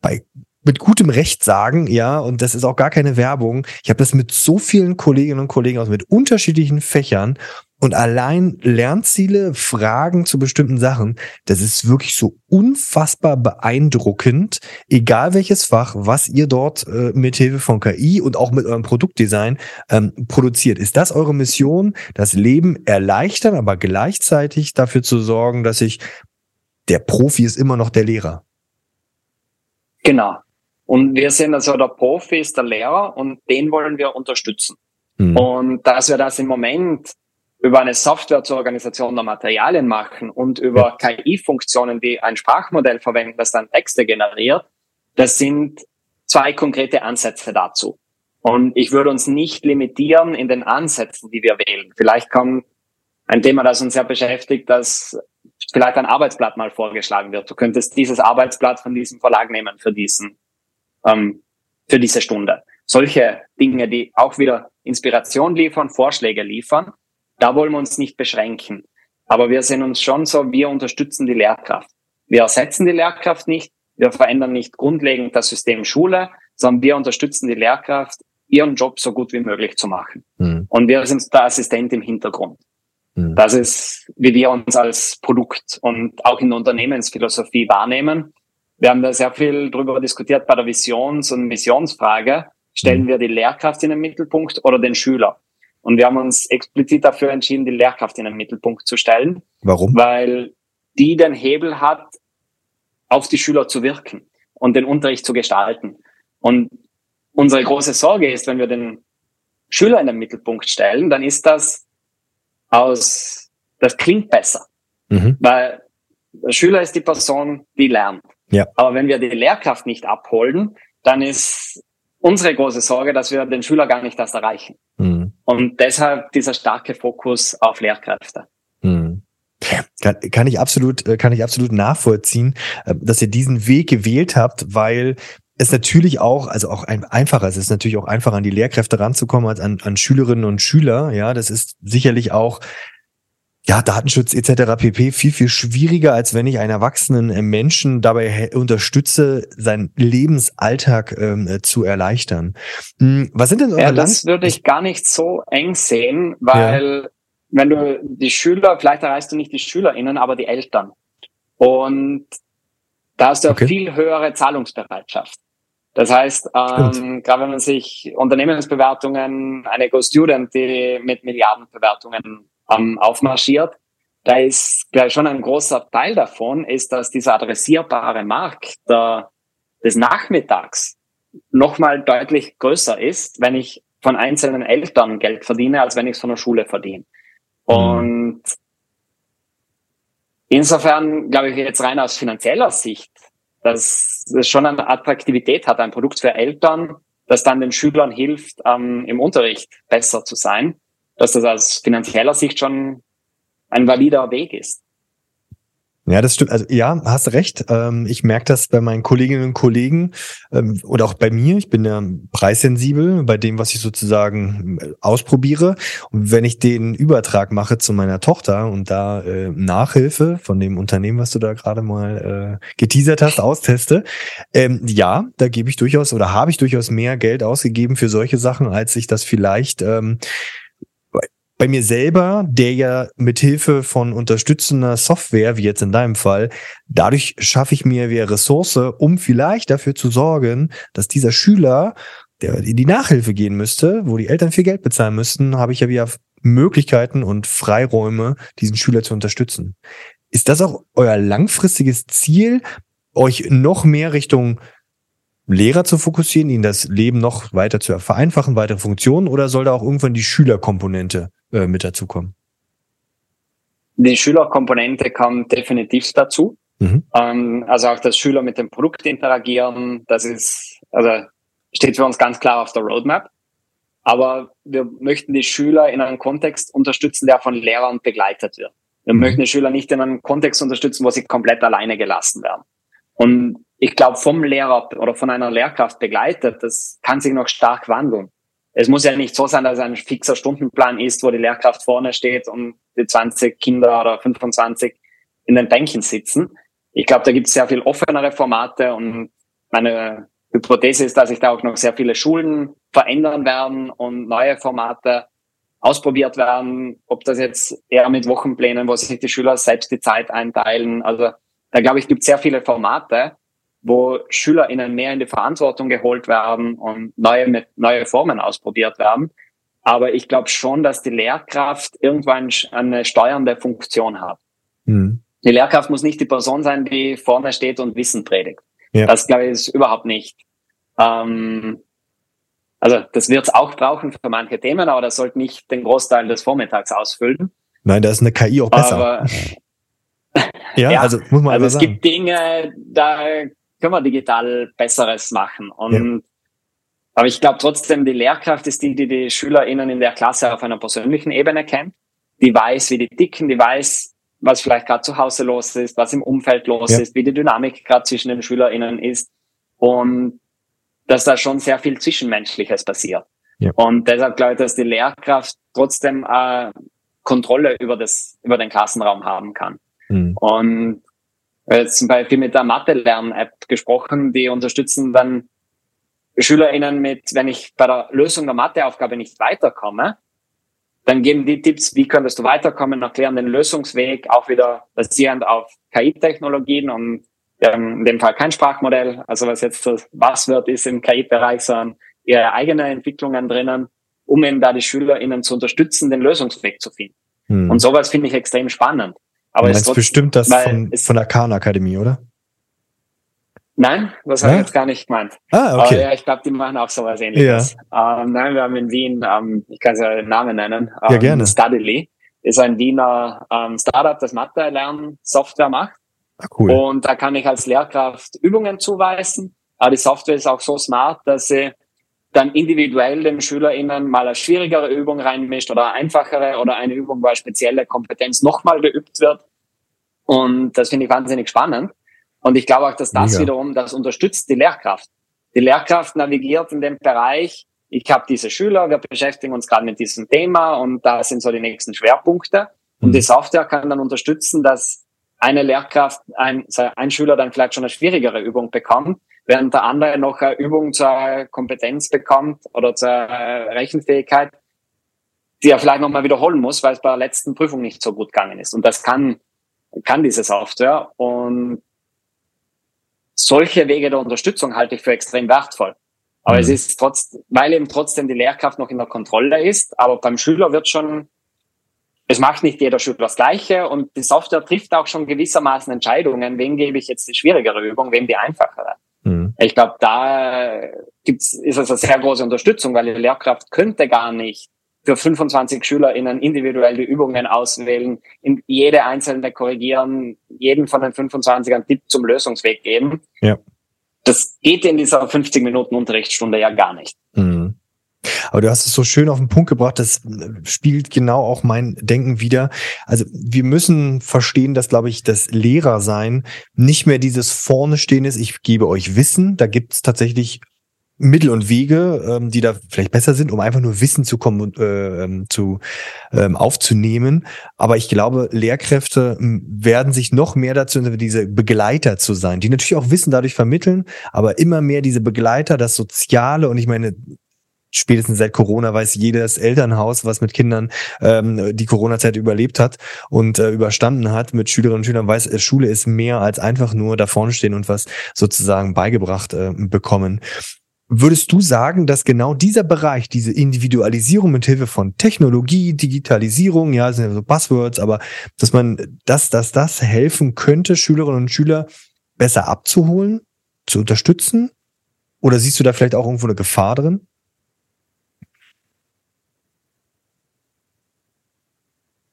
bei mit gutem Recht sagen, ja, und das ist auch gar keine Werbung. Ich habe das mit so vielen Kolleginnen und Kollegen aus mit unterschiedlichen Fächern und allein Lernziele, Fragen zu bestimmten Sachen, das ist wirklich so unfassbar beeindruckend, egal welches Fach, was ihr dort äh, mit Hilfe von KI und auch mit eurem Produktdesign ähm, produziert. Ist das eure Mission, das Leben erleichtern, aber gleichzeitig dafür zu sorgen, dass ich der Profi ist immer noch der Lehrer? Genau. Und wir sind also der Profi ist der Lehrer und den wollen wir unterstützen. Mhm. Und dass wir das im Moment über eine Software zur Organisation der Materialien machen und über. KI-Funktionen, die ein Sprachmodell verwenden, das dann Texte generiert, das sind zwei konkrete Ansätze dazu. Und ich würde uns nicht limitieren in den Ansätzen, die wir wählen. Vielleicht kommt ein Thema, das uns sehr beschäftigt, dass vielleicht ein Arbeitsblatt mal vorgeschlagen wird. Du könntest dieses Arbeitsblatt von diesem Verlag nehmen für diesen ähm, für diese Stunde. Solche Dinge, die auch wieder Inspiration liefern, Vorschläge liefern, da wollen wir uns nicht beschränken. Aber wir sind uns schon so, wir unterstützen die Lehrkraft. Wir ersetzen die Lehrkraft nicht, wir verändern nicht grundlegend das System Schule, sondern wir unterstützen die Lehrkraft, ihren Job so gut wie möglich zu machen. Mhm. Und wir sind der Assistent im Hintergrund. Mhm. Das ist, wie wir uns als Produkt und auch in der Unternehmensphilosophie wahrnehmen. Wir haben da sehr viel drüber diskutiert bei der Visions- und Missionsfrage. Stellen mhm. wir die Lehrkraft in den Mittelpunkt oder den Schüler? Und wir haben uns explizit dafür entschieden, die Lehrkraft in den Mittelpunkt zu stellen. Warum? Weil die den Hebel hat, auf die Schüler zu wirken und den Unterricht zu gestalten. Und unsere große Sorge ist, wenn wir den Schüler in den Mittelpunkt stellen, dann ist das aus, das klingt besser. Mhm. Weil der Schüler ist die Person, die lernt. Ja. Aber wenn wir die Lehrkraft nicht abholen, dann ist unsere große Sorge, dass wir den Schüler gar nicht erst erreichen. Mhm. Und deshalb dieser starke Fokus auf Lehrkräfte. Mhm. Kann, kann ich absolut, äh, kann ich absolut nachvollziehen, äh, dass ihr diesen Weg gewählt habt, weil es natürlich auch, also auch ein, einfacher, es ist natürlich auch einfacher, an die Lehrkräfte ranzukommen als an, an Schülerinnen und Schüler. Ja, das ist sicherlich auch ja, Datenschutz etc. pp. viel, viel schwieriger, als wenn ich einen erwachsenen äh, Menschen dabei unterstütze, seinen Lebensalltag ähm, äh, zu erleichtern. Hm, was sind denn eure Ja, das würde ich gar nicht so eng sehen, weil ja. wenn du die Schüler, vielleicht erreichst du nicht die SchülerInnen, aber die Eltern. Und da hast du okay. viel höhere Zahlungsbereitschaft. Das heißt, ähm, gerade wenn man sich Unternehmensbewertungen, eine Go Student, die mit Milliardenbewertungen ähm, aufmarschiert. Da ist gleich schon ein großer Teil davon, ist, dass dieser adressierbare Markt der, des Nachmittags nochmal deutlich größer ist, wenn ich von einzelnen Eltern Geld verdiene, als wenn ich es von der Schule verdiene. Mhm. Und insofern glaube ich jetzt rein aus finanzieller Sicht, dass es schon eine Attraktivität hat, ein Produkt für Eltern, das dann den Schülern hilft, ähm, im Unterricht besser zu sein dass das aus finanzieller Sicht schon ein valider Weg ist. Ja, das stimmt. Also ja, hast recht. Ähm, ich merke das bei meinen Kolleginnen und Kollegen ähm, oder auch bei mir. Ich bin ja preissensibel bei dem, was ich sozusagen äh, ausprobiere. Und wenn ich den Übertrag mache zu meiner Tochter und da äh, Nachhilfe von dem Unternehmen, was du da gerade mal äh, geteasert hast, austeste, ähm, ja, da gebe ich durchaus oder habe ich durchaus mehr Geld ausgegeben für solche Sachen, als ich das vielleicht bei mir selber, der ja mit Hilfe von unterstützender Software, wie jetzt in deinem Fall, dadurch schaffe ich mir wieder Ressource, um vielleicht dafür zu sorgen, dass dieser Schüler, der in die Nachhilfe gehen müsste, wo die Eltern viel Geld bezahlen müssten, habe ich ja wieder Möglichkeiten und Freiräume, diesen Schüler zu unterstützen. Ist das auch euer langfristiges Ziel, euch noch mehr Richtung Lehrer zu fokussieren, ihnen das Leben noch weiter zu vereinfachen, weitere Funktionen, oder soll da auch irgendwann die Schülerkomponente äh, mit dazukommen? Die Schülerkomponente kommt definitiv dazu. Mhm. Ähm, also auch, dass Schüler mit dem Produkt interagieren, das ist, also steht für uns ganz klar auf der Roadmap. Aber wir möchten die Schüler in einem Kontext unterstützen, der von Lehrern begleitet wird. Wir mhm. möchten die Schüler nicht in einem Kontext unterstützen, wo sie komplett alleine gelassen werden. Und ich glaube, vom Lehrer oder von einer Lehrkraft begleitet, das kann sich noch stark wandeln es muss ja nicht so sein, dass ein fixer Stundenplan ist, wo die Lehrkraft vorne steht und die 20 Kinder oder 25 in den Bänken sitzen. Ich glaube, da gibt es sehr viel offenere Formate und meine Hypothese ist, dass sich da auch noch sehr viele Schulen verändern werden und neue Formate ausprobiert werden, ob das jetzt eher mit Wochenplänen, wo sich die Schüler selbst die Zeit einteilen. Also da glaube ich, gibt sehr viele Formate wo SchülerInnen mehr in die Verantwortung geholt werden und neue, neue Formen ausprobiert werden. Aber ich glaube schon, dass die Lehrkraft irgendwann eine steuernde Funktion hat. Mhm. Die Lehrkraft muss nicht die Person sein, die vorne steht und Wissen predigt. Ja. Das glaube ich ist überhaupt nicht. Ähm, also das wird es auch brauchen für manche Themen, aber das sollte nicht den Großteil des Vormittags ausfüllen. Nein, da ist eine KI auch besser. Aber, ja, ja, also muss man also es sagen. gibt Dinge, da können wir digital Besseres machen. Und ja. aber ich glaube trotzdem, die Lehrkraft ist die, die die SchülerInnen in der Klasse auf einer persönlichen Ebene kennt. Die weiß, wie die ticken, die weiß, was vielleicht gerade zu Hause los ist, was im Umfeld los ja. ist, wie die Dynamik gerade zwischen den SchülerInnen ist. Und dass da schon sehr viel Zwischenmenschliches passiert. Ja. Und deshalb glaube ich, dass die Lehrkraft trotzdem äh, Kontrolle über das, über den Klassenraum haben kann. Mhm. Und jetzt zum Beispiel mit der Mathe-Lern-App gesprochen, die unterstützen dann SchülerInnen mit, wenn ich bei der Lösung der Matheaufgabe nicht weiterkomme, dann geben die Tipps, wie könntest du weiterkommen, erklären den Lösungsweg, auch wieder basierend auf KI-Technologien und in dem Fall kein Sprachmodell, also was jetzt das Buzzword ist im KI-Bereich, sondern ihre eigenen Entwicklungen drinnen, um eben da die SchülerInnen zu unterstützen, den Lösungsweg zu finden. Hm. Und sowas finde ich extrem spannend. Aber du meinst bestimmt das von, von der Khan Akademie, oder? Nein, das habe ich jetzt gar nicht gemeint. Ah, okay. Aber ja, ich glaube, die machen auch sowas ähnliches. Ja. Ähm, nein, wir haben in Wien, ähm, ich kann es ja den Namen nennen, ähm, ja, gerne. Studily ist ein Wiener ähm, Startup, das Mathe-Lern-Software macht. Ah, cool. Und da kann ich als Lehrkraft Übungen zuweisen. Aber die Software ist auch so smart, dass sie dann individuell den SchülerInnen mal eine schwierigere Übung reinmischt oder einfachere oder eine Übung, wo eine spezielle Kompetenz nochmal geübt wird. Und das finde ich wahnsinnig spannend. Und ich glaube auch, dass das Mega. wiederum, das unterstützt die Lehrkraft. Die Lehrkraft navigiert in dem Bereich, ich habe diese Schüler, wir beschäftigen uns gerade mit diesem Thema und da sind so die nächsten Schwerpunkte. Und mhm. die Software kann dann unterstützen, dass eine Lehrkraft, ein, ein Schüler dann vielleicht schon eine schwierigere Übung bekommt, während der andere noch eine Übung zur Kompetenz bekommt oder zur Rechenfähigkeit, die er vielleicht nochmal wiederholen muss, weil es bei der letzten Prüfung nicht so gut gegangen ist. Und das kann, kann diese Software. Und solche Wege der Unterstützung halte ich für extrem wertvoll. Aber mhm. es ist trotz, weil eben trotzdem die Lehrkraft noch in der Kontrolle ist, aber beim Schüler wird schon, es macht nicht jeder Schüler das Gleiche und die Software trifft auch schon gewissermaßen Entscheidungen, wem gebe ich jetzt die schwierigere Übung, wem die einfachere. Ich glaube, da gibt's, ist es eine sehr große Unterstützung, weil die Lehrkraft könnte gar nicht für 25 SchülerInnen individuell die Übungen auswählen, in jede einzelne korrigieren, jeden von den 25 einen Tipp zum Lösungsweg geben. Ja. Das geht in dieser 50 Minuten Unterrichtsstunde ja gar nicht. Aber du hast es so schön auf den Punkt gebracht, das spielt genau auch mein Denken wieder. Also wir müssen verstehen, dass, glaube ich, das Lehrersein nicht mehr dieses vorne stehen ist, ich gebe euch Wissen. Da gibt es tatsächlich Mittel und Wege, ähm, die da vielleicht besser sind, um einfach nur Wissen zu kommen äh, ähm, zu ähm, aufzunehmen. Aber ich glaube, Lehrkräfte werden sich noch mehr dazu, diese Begleiter zu sein, die natürlich auch Wissen dadurch vermitteln, aber immer mehr diese Begleiter, das Soziale und ich meine, spätestens seit Corona weiß jedes Elternhaus, was mit Kindern ähm, die Corona-Zeit überlebt hat und äh, überstanden hat mit Schülerinnen und Schülern, weiß, äh, Schule ist mehr als einfach nur da vorne stehen und was sozusagen beigebracht äh, bekommen. Würdest du sagen, dass genau dieser Bereich, diese Individualisierung mit Hilfe von Technologie, Digitalisierung, ja, sind ja so Buzzwords, aber dass man, dass, dass das helfen könnte, Schülerinnen und Schüler besser abzuholen, zu unterstützen? Oder siehst du da vielleicht auch irgendwo eine Gefahr drin?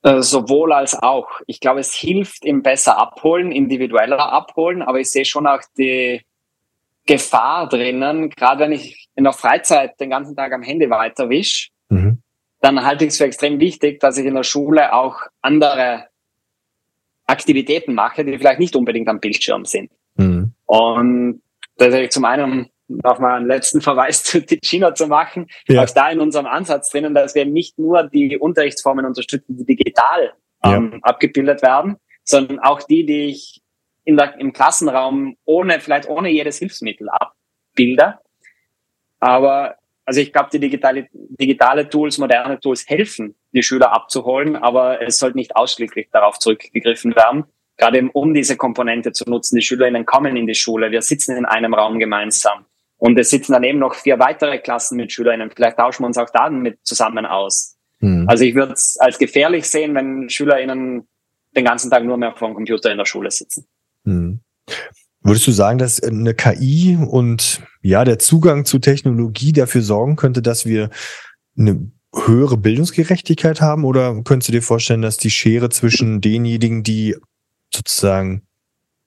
Äh, sowohl als auch. Ich glaube, es hilft im besser abholen, individueller abholen, aber ich sehe schon auch die Gefahr drinnen, gerade wenn ich in der Freizeit den ganzen Tag am Handy weiterwisch, mhm. dann halte ich es für extrem wichtig, dass ich in der Schule auch andere Aktivitäten mache, die vielleicht nicht unbedingt am Bildschirm sind. Mhm. Und das ist zum einen nochmal einen letzten Verweis zu Ticino zu machen, ja. auch da in unserem Ansatz drinnen, dass wir nicht nur die Unterrichtsformen unterstützen, die digital ähm, ja. abgebildet werden, sondern auch die, die ich in der, im Klassenraum ohne, vielleicht ohne jedes Hilfsmittel abbilde. Aber also ich glaube, die digitale, digitale Tools, moderne Tools helfen, die Schüler abzuholen, aber es sollte nicht ausschließlich darauf zurückgegriffen werden, gerade eben um diese Komponente zu nutzen. Die SchülerInnen kommen in die Schule, wir sitzen in einem Raum gemeinsam. Und es sitzen daneben noch vier weitere Klassen mit SchülerInnen. Vielleicht tauschen wir uns auch da mit zusammen aus. Mhm. Also ich würde es als gefährlich sehen, wenn SchülerInnen den ganzen Tag nur mehr vor dem Computer in der Schule sitzen. Mhm. Würdest du sagen, dass eine KI und ja, der Zugang zu Technologie dafür sorgen könnte, dass wir eine höhere Bildungsgerechtigkeit haben? Oder könntest du dir vorstellen, dass die Schere zwischen denjenigen, die sozusagen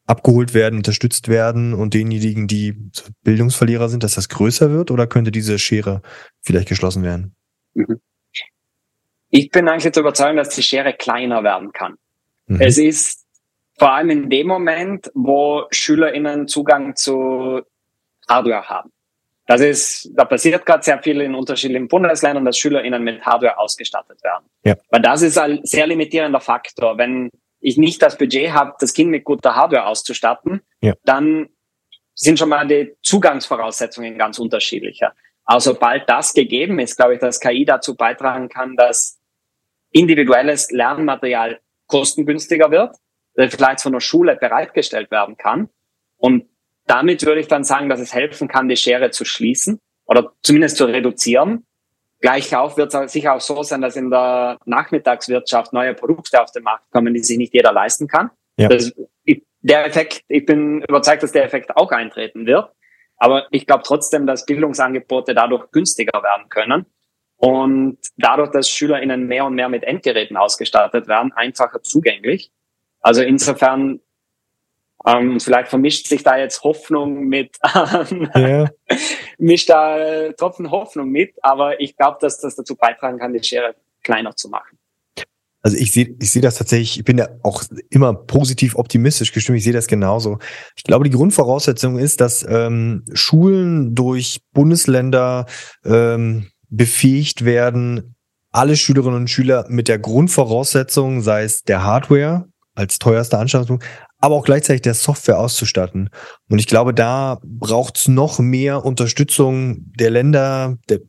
abgeholt werden, unterstützt werden und denjenigen, die Bildungsverlierer sind, dass das größer wird oder könnte diese Schere vielleicht geschlossen werden? Mhm. Ich bin eigentlich der Überzeugung, dass die Schere kleiner werden kann. Mhm. Es ist vor allem in dem Moment, wo SchülerInnen Zugang zu Hardware haben. Das ist, da passiert gerade sehr viel in unterschiedlichen Bundesländern, dass SchülerInnen mit Hardware ausgestattet werden. Ja. Weil das ist ein sehr limitierender Faktor. Wenn ich nicht das Budget habe, das Kind mit guter Hardware auszustatten, ja. dann sind schon mal die Zugangsvoraussetzungen ganz unterschiedlicher. Also sobald das gegeben ist, glaube ich, dass KI dazu beitragen kann, dass individuelles Lernmaterial kostengünstiger wird, vielleicht von der Schule bereitgestellt werden kann. Und damit würde ich dann sagen, dass es helfen kann, die Schere zu schließen oder zumindest zu reduzieren. Gleich auf wird es sicher auch so sein, dass in der Nachmittagswirtschaft neue Produkte auf den Markt kommen, die sich nicht jeder leisten kann. Ja. Das, ich, der Effekt, ich bin überzeugt, dass der Effekt auch eintreten wird. Aber ich glaube trotzdem, dass Bildungsangebote dadurch günstiger werden können. Und dadurch, dass SchülerInnen mehr und mehr mit Endgeräten ausgestattet werden, einfacher zugänglich. Also insofern ähm, vielleicht vermischt sich da jetzt Hoffnung mit, ähm, ja. mischt da äh, Tropfen Hoffnung mit, aber ich glaube, dass das dazu beitragen kann, die Schere kleiner zu machen. Also ich sehe ich sehe das tatsächlich, ich bin ja auch immer positiv optimistisch gestimmt, ich sehe das genauso. Ich glaube, die Grundvoraussetzung ist, dass ähm, Schulen durch Bundesländer ähm, befähigt werden, alle Schülerinnen und Schüler mit der Grundvoraussetzung, sei es der Hardware als teuerste Anschaffung, aber auch gleichzeitig der Software auszustatten. Und ich glaube, da braucht's noch mehr Unterstützung der Länder, der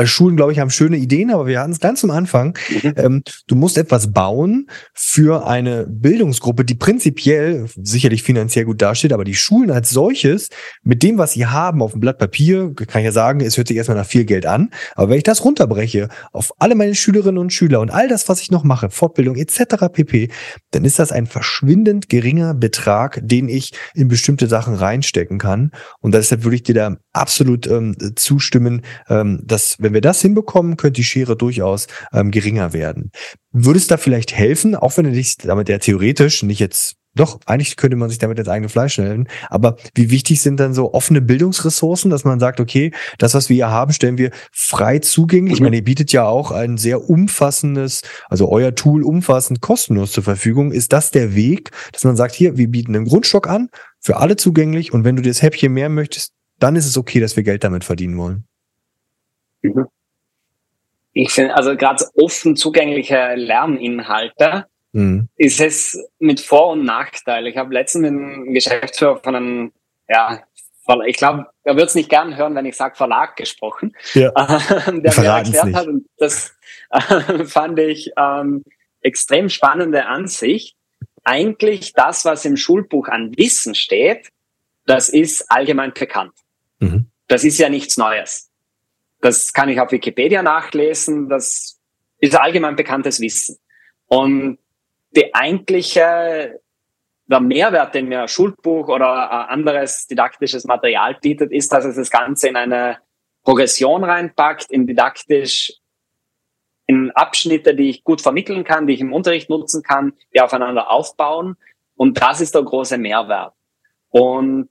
weil Schulen, glaube ich, haben schöne Ideen, aber wir hatten es ganz am Anfang. Mhm. Ähm, du musst etwas bauen für eine Bildungsgruppe, die prinzipiell sicherlich finanziell gut dasteht, aber die Schulen als solches, mit dem, was sie haben auf dem Blatt Papier, kann ich ja sagen, es hört sich erstmal nach viel Geld an. Aber wenn ich das runterbreche auf alle meine Schülerinnen und Schüler und all das, was ich noch mache, Fortbildung etc. pp., dann ist das ein verschwindend geringer Betrag, den ich in bestimmte Sachen reinstecken kann. Und deshalb würde ich dir da absolut ähm, zustimmen, ähm, dass wenn wir das hinbekommen, könnte die Schere durchaus ähm, geringer werden. Würde es da vielleicht helfen, auch wenn du dich damit ja theoretisch, nicht jetzt doch, eigentlich könnte man sich damit ins eigene Fleisch stellen. Aber wie wichtig sind dann so offene Bildungsressourcen, dass man sagt, okay, das, was wir hier haben, stellen wir frei zugänglich. Ich meine, ihr bietet ja auch ein sehr umfassendes, also euer Tool umfassend kostenlos zur Verfügung. Ist das der Weg, dass man sagt, hier, wir bieten einen Grundstock an, für alle zugänglich und wenn du dir das Häppchen mehr möchtest, dann ist es okay, dass wir Geld damit verdienen wollen. Mhm. Ich finde, also gerade offen zugängliche Lerninhalte mhm. ist es mit Vor- und Nachteil. Ich habe letztens mit einem Geschäftsführer von einem, ja, ich glaube, er wird es nicht gern hören, wenn ich sage Verlag gesprochen, ja. der mir erklärt nicht. hat, und das äh, fand ich ähm, extrem spannende Ansicht. Eigentlich das, was im Schulbuch an Wissen steht, das ist allgemein bekannt. Mhm. Das ist ja nichts Neues. Das kann ich auf Wikipedia nachlesen. Das ist allgemein bekanntes Wissen. Und die eigentliche, der Mehrwert, den mir Schulbuch oder anderes didaktisches Material bietet, ist, dass es das Ganze in eine Progression reinpackt, in didaktisch, in Abschnitte, die ich gut vermitteln kann, die ich im Unterricht nutzen kann, die aufeinander aufbauen. Und das ist der große Mehrwert. Und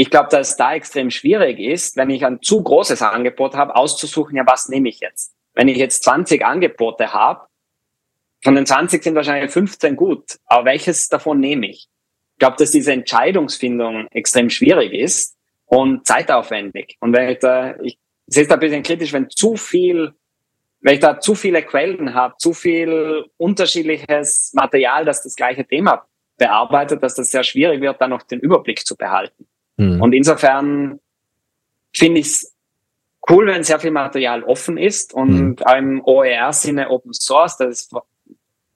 ich glaube, dass da extrem schwierig ist, wenn ich ein zu großes Angebot habe, auszusuchen, ja, was nehme ich jetzt? Wenn ich jetzt 20 Angebote habe, von den 20 sind wahrscheinlich 15 gut, aber welches davon nehme ich? Ich glaube, dass diese Entscheidungsfindung extrem schwierig ist und zeitaufwendig. Und wenn ich da, ich sehe es da ein bisschen kritisch, wenn zu viel, wenn ich da zu viele Quellen habe, zu viel unterschiedliches Material, das das gleiche Thema bearbeitet, dass das sehr schwierig wird, dann noch den Überblick zu behalten. Mhm. Und insofern finde ich es cool, wenn sehr viel Material offen ist und mhm. im OER-Sinne Open Source, das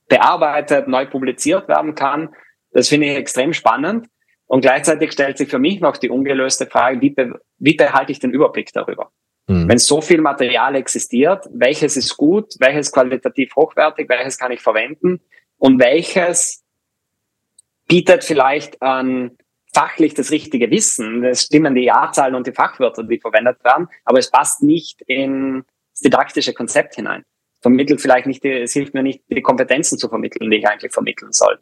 bearbeitet, neu publiziert werden kann. Das finde ich extrem spannend. Und gleichzeitig stellt sich für mich noch die ungelöste Frage, wie, be wie behalte ich den Überblick darüber? Mhm. Wenn so viel Material existiert, welches ist gut, welches qualitativ hochwertig, welches kann ich verwenden und welches bietet vielleicht an fachlich das richtige Wissen. Es stimmen die Jahrzahlen und die Fachwörter, die verwendet werden, aber es passt nicht ins didaktische Konzept hinein vermittelt vielleicht nicht, die, es hilft mir nicht, die Kompetenzen zu vermitteln, die ich eigentlich vermitteln soll.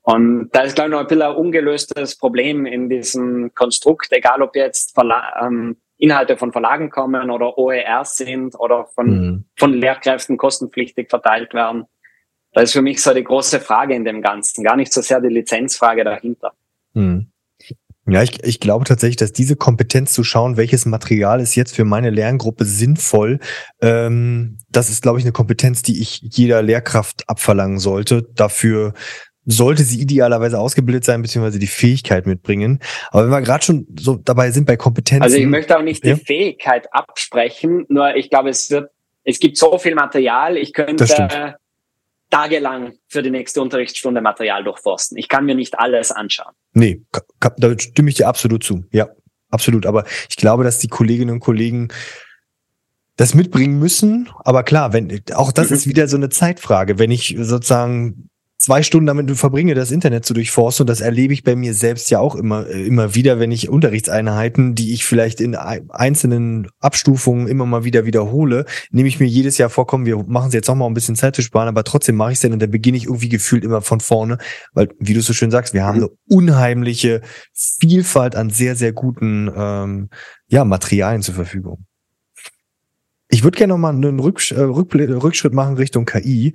Und da ist, glaube ich, noch ein bisschen ein ungelöstes Problem in diesem Konstrukt, egal ob jetzt Verla ähm, Inhalte von Verlagen kommen oder OER sind oder von, mhm. von Lehrkräften kostenpflichtig verteilt werden. Das ist für mich so die große Frage in dem Ganzen, gar nicht so sehr die Lizenzfrage dahinter. Mhm. Ja, ich, ich glaube tatsächlich, dass diese Kompetenz zu schauen, welches Material ist jetzt für meine Lerngruppe sinnvoll, ähm, das ist, glaube ich, eine Kompetenz, die ich jeder Lehrkraft abverlangen sollte. Dafür sollte sie idealerweise ausgebildet sein, beziehungsweise die Fähigkeit mitbringen. Aber wenn wir gerade schon so dabei sind bei Kompetenzen. Also ich möchte auch nicht ja? die Fähigkeit absprechen, nur ich glaube, es wird, es gibt so viel Material, ich könnte tagelang für die nächste Unterrichtsstunde Material durchforsten. Ich kann mir nicht alles anschauen. Nee, da stimme ich dir absolut zu. Ja, absolut. Aber ich glaube, dass die Kolleginnen und Kollegen das mitbringen müssen. Aber klar, wenn auch das mhm. ist wieder so eine Zeitfrage. Wenn ich sozusagen zwei Stunden damit verbringe, das Internet zu durchforsten. Und das erlebe ich bei mir selbst ja auch immer, äh, immer wieder, wenn ich Unterrichtseinheiten, die ich vielleicht in einzelnen Abstufungen immer mal wieder wiederhole, nehme ich mir jedes Jahr vorkommen, wir machen es jetzt noch mal um ein bisschen Zeit zu sparen, aber trotzdem mache ich es dann und dann beginne ich irgendwie gefühlt immer von vorne, weil, wie du so schön sagst, wir haben mhm. eine unheimliche Vielfalt an sehr, sehr guten ähm, ja, Materialien zur Verfügung. Ich würde gerne noch mal einen Rücksch äh, Rückschritt machen Richtung KI.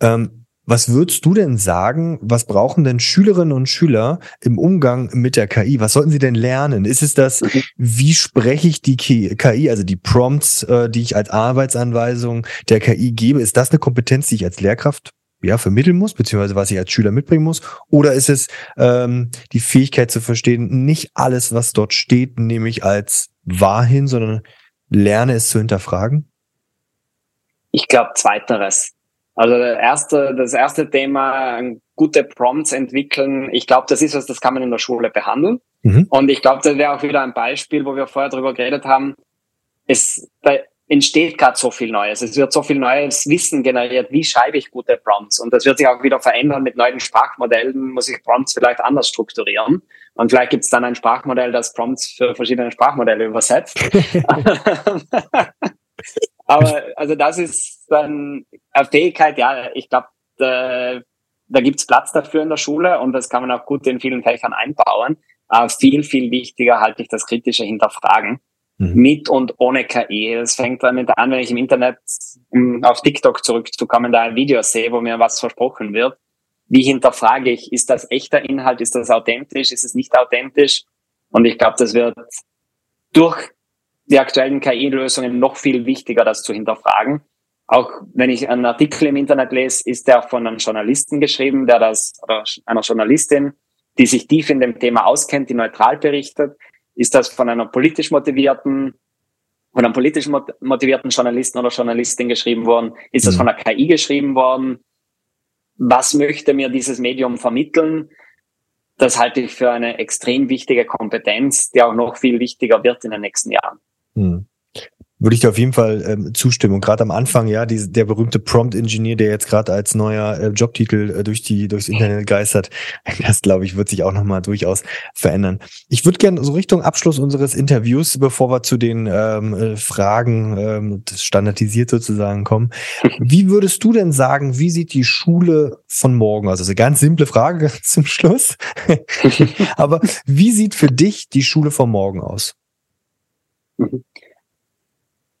Ähm, was würdest du denn sagen, was brauchen denn Schülerinnen und Schüler im Umgang mit der KI? Was sollten sie denn lernen? Ist es das, wie spreche ich die KI, also die Prompts, äh, die ich als Arbeitsanweisung der KI gebe? Ist das eine Kompetenz, die ich als Lehrkraft ja, vermitteln muss, beziehungsweise was ich als Schüler mitbringen muss? Oder ist es ähm, die Fähigkeit zu verstehen, nicht alles, was dort steht, nehme ich als wahr hin, sondern lerne es zu hinterfragen? Ich glaube, zweiteres. Also das erste, das erste Thema, gute Prompts entwickeln. Ich glaube, das ist was, das kann man in der Schule behandeln. Mhm. Und ich glaube, das wäre auch wieder ein Beispiel, wo wir vorher drüber geredet haben. Es da entsteht gerade so viel Neues. Es wird so viel neues Wissen generiert. Wie schreibe ich gute Prompts? Und das wird sich auch wieder verändern. Mit neuen Sprachmodellen muss ich Prompts vielleicht anders strukturieren. Und vielleicht gibt es dann ein Sprachmodell, das Prompts für verschiedene Sprachmodelle übersetzt. Aber also das ist dann eine Fähigkeit, ja, ich glaube, da gibt's Platz dafür in der Schule und das kann man auch gut in vielen Fächern einbauen. Aber viel, viel wichtiger halte ich das kritische Hinterfragen. Mhm. Mit und ohne KI. Das fängt damit an, wenn ich im Internet, um auf TikTok zurückzukommen, da ein Video sehe, wo mir was versprochen wird. Wie hinterfrage ich, ist das echter Inhalt, ist das authentisch, ist es nicht authentisch? Und ich glaube, das wird durch die aktuellen KI-Lösungen noch viel wichtiger, das zu hinterfragen. Auch wenn ich einen Artikel im Internet lese, ist der von einem Journalisten geschrieben, der das, oder einer Journalistin, die sich tief in dem Thema auskennt, die neutral berichtet. Ist das von einer politisch motivierten, von einem politisch motivierten Journalisten oder Journalistin geschrieben worden? Ist das mhm. von einer KI geschrieben worden? Was möchte mir dieses Medium vermitteln? Das halte ich für eine extrem wichtige Kompetenz, die auch noch viel wichtiger wird in den nächsten Jahren. Hm. Würde ich dir auf jeden Fall ähm, zustimmen. Und gerade am Anfang, ja, die, der berühmte Prompt-Engineer, der jetzt gerade als neuer äh, Jobtitel äh, durch die durchs Internet geistert, das glaube ich, wird sich auch nochmal durchaus verändern. Ich würde gerne so Richtung Abschluss unseres Interviews, bevor wir zu den ähm, äh, Fragen ähm, standardisiert sozusagen kommen. Wie würdest du denn sagen, wie sieht die Schule von morgen aus? Also eine ganz simple Frage zum Schluss. Aber wie sieht für dich die Schule von morgen aus? Mhm.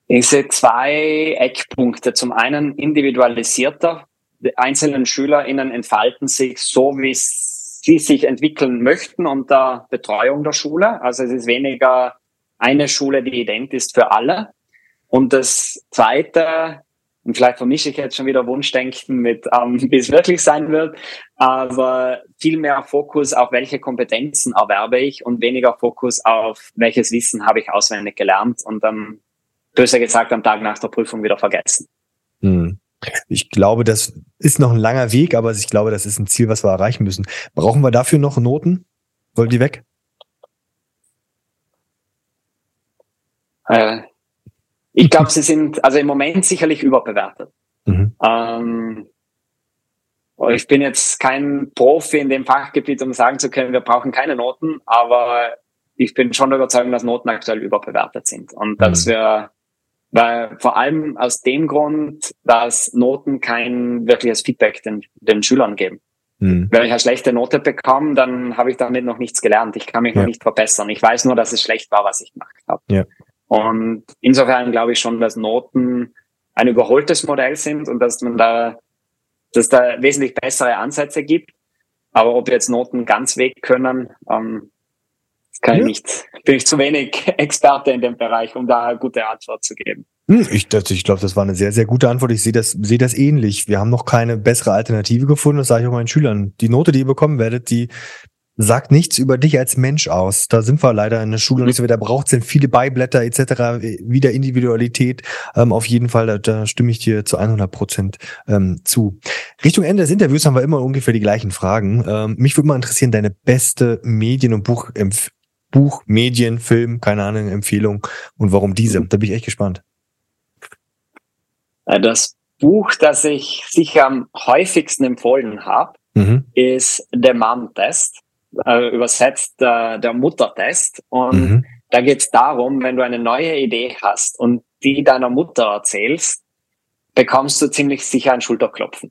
Ich sehe zwei Eckpunkte. Zum einen individualisierter. Die einzelnen SchülerInnen entfalten sich so, wie sie sich entwickeln möchten unter Betreuung der Schule. Also es ist weniger eine Schule, die ident ist für alle. Und das zweite, und vielleicht vermische ich jetzt schon wieder Wunschdenken mit, ähm, wie es wirklich sein wird, aber viel mehr Fokus auf welche Kompetenzen erwerbe ich und weniger Fokus auf welches Wissen habe ich auswendig gelernt und dann böser gesagt am Tag nach der Prüfung wieder vergessen. Hm. Ich glaube, das ist noch ein langer Weg, aber ich glaube, das ist ein Ziel, was wir erreichen müssen. Brauchen wir dafür noch Noten? Wollen die weg? Äh, ich glaube, sie sind also im Moment sicherlich überbewertet. Mhm. Ähm, ich bin jetzt kein Profi in dem Fachgebiet, um sagen zu können, wir brauchen keine Noten, aber ich bin schon überzeugt, dass Noten aktuell überbewertet sind und dass mhm. wir weil vor allem aus dem Grund, dass Noten kein wirkliches Feedback den, den Schülern geben. Mhm. Wenn ich eine schlechte Note bekomme, dann habe ich damit noch nichts gelernt. Ich kann mich ja. noch nicht verbessern. Ich weiß nur, dass es schlecht war, was ich gemacht habe. Ja. Und insofern glaube ich schon, dass Noten ein überholtes Modell sind und dass man da, dass da wesentlich bessere Ansätze gibt. Aber ob jetzt Noten ganz weg können, ähm, kann ja. ich nicht, bin ich zu wenig Experte in dem Bereich, um da eine gute Antwort zu geben. Hm, ich, ich glaube, das war eine sehr, sehr gute Antwort. Ich sehe das, sehe das ähnlich. Wir haben noch keine bessere Alternative gefunden. Das sage ich auch meinen Schülern. Die Note, die ihr bekommen werdet, die sagt nichts über dich als Mensch aus. Da sind wir leider in der Schule nicht so. Da braucht es viele Beiblätter etc. Wieder Individualität. Ähm, auf jeden Fall, da, da stimme ich dir zu 100 Prozent ähm, zu. Richtung Ende des Interviews haben wir immer ungefähr die gleichen Fragen. Ähm, mich würde mal interessieren, deine beste Medien- und Buchempfehlung Buch, Medien, Film, keine Ahnung, Empfehlung und warum diese? Da bin ich echt gespannt. Äh, das Buch, das ich sicher am häufigsten empfohlen habe, mhm. ist The Mom Test, äh, übersetzt äh, der Muttertest. Und mhm. da geht es darum, wenn du eine neue Idee hast und die deiner Mutter erzählst, bekommst du ziemlich sicher ein Schulterklopfen.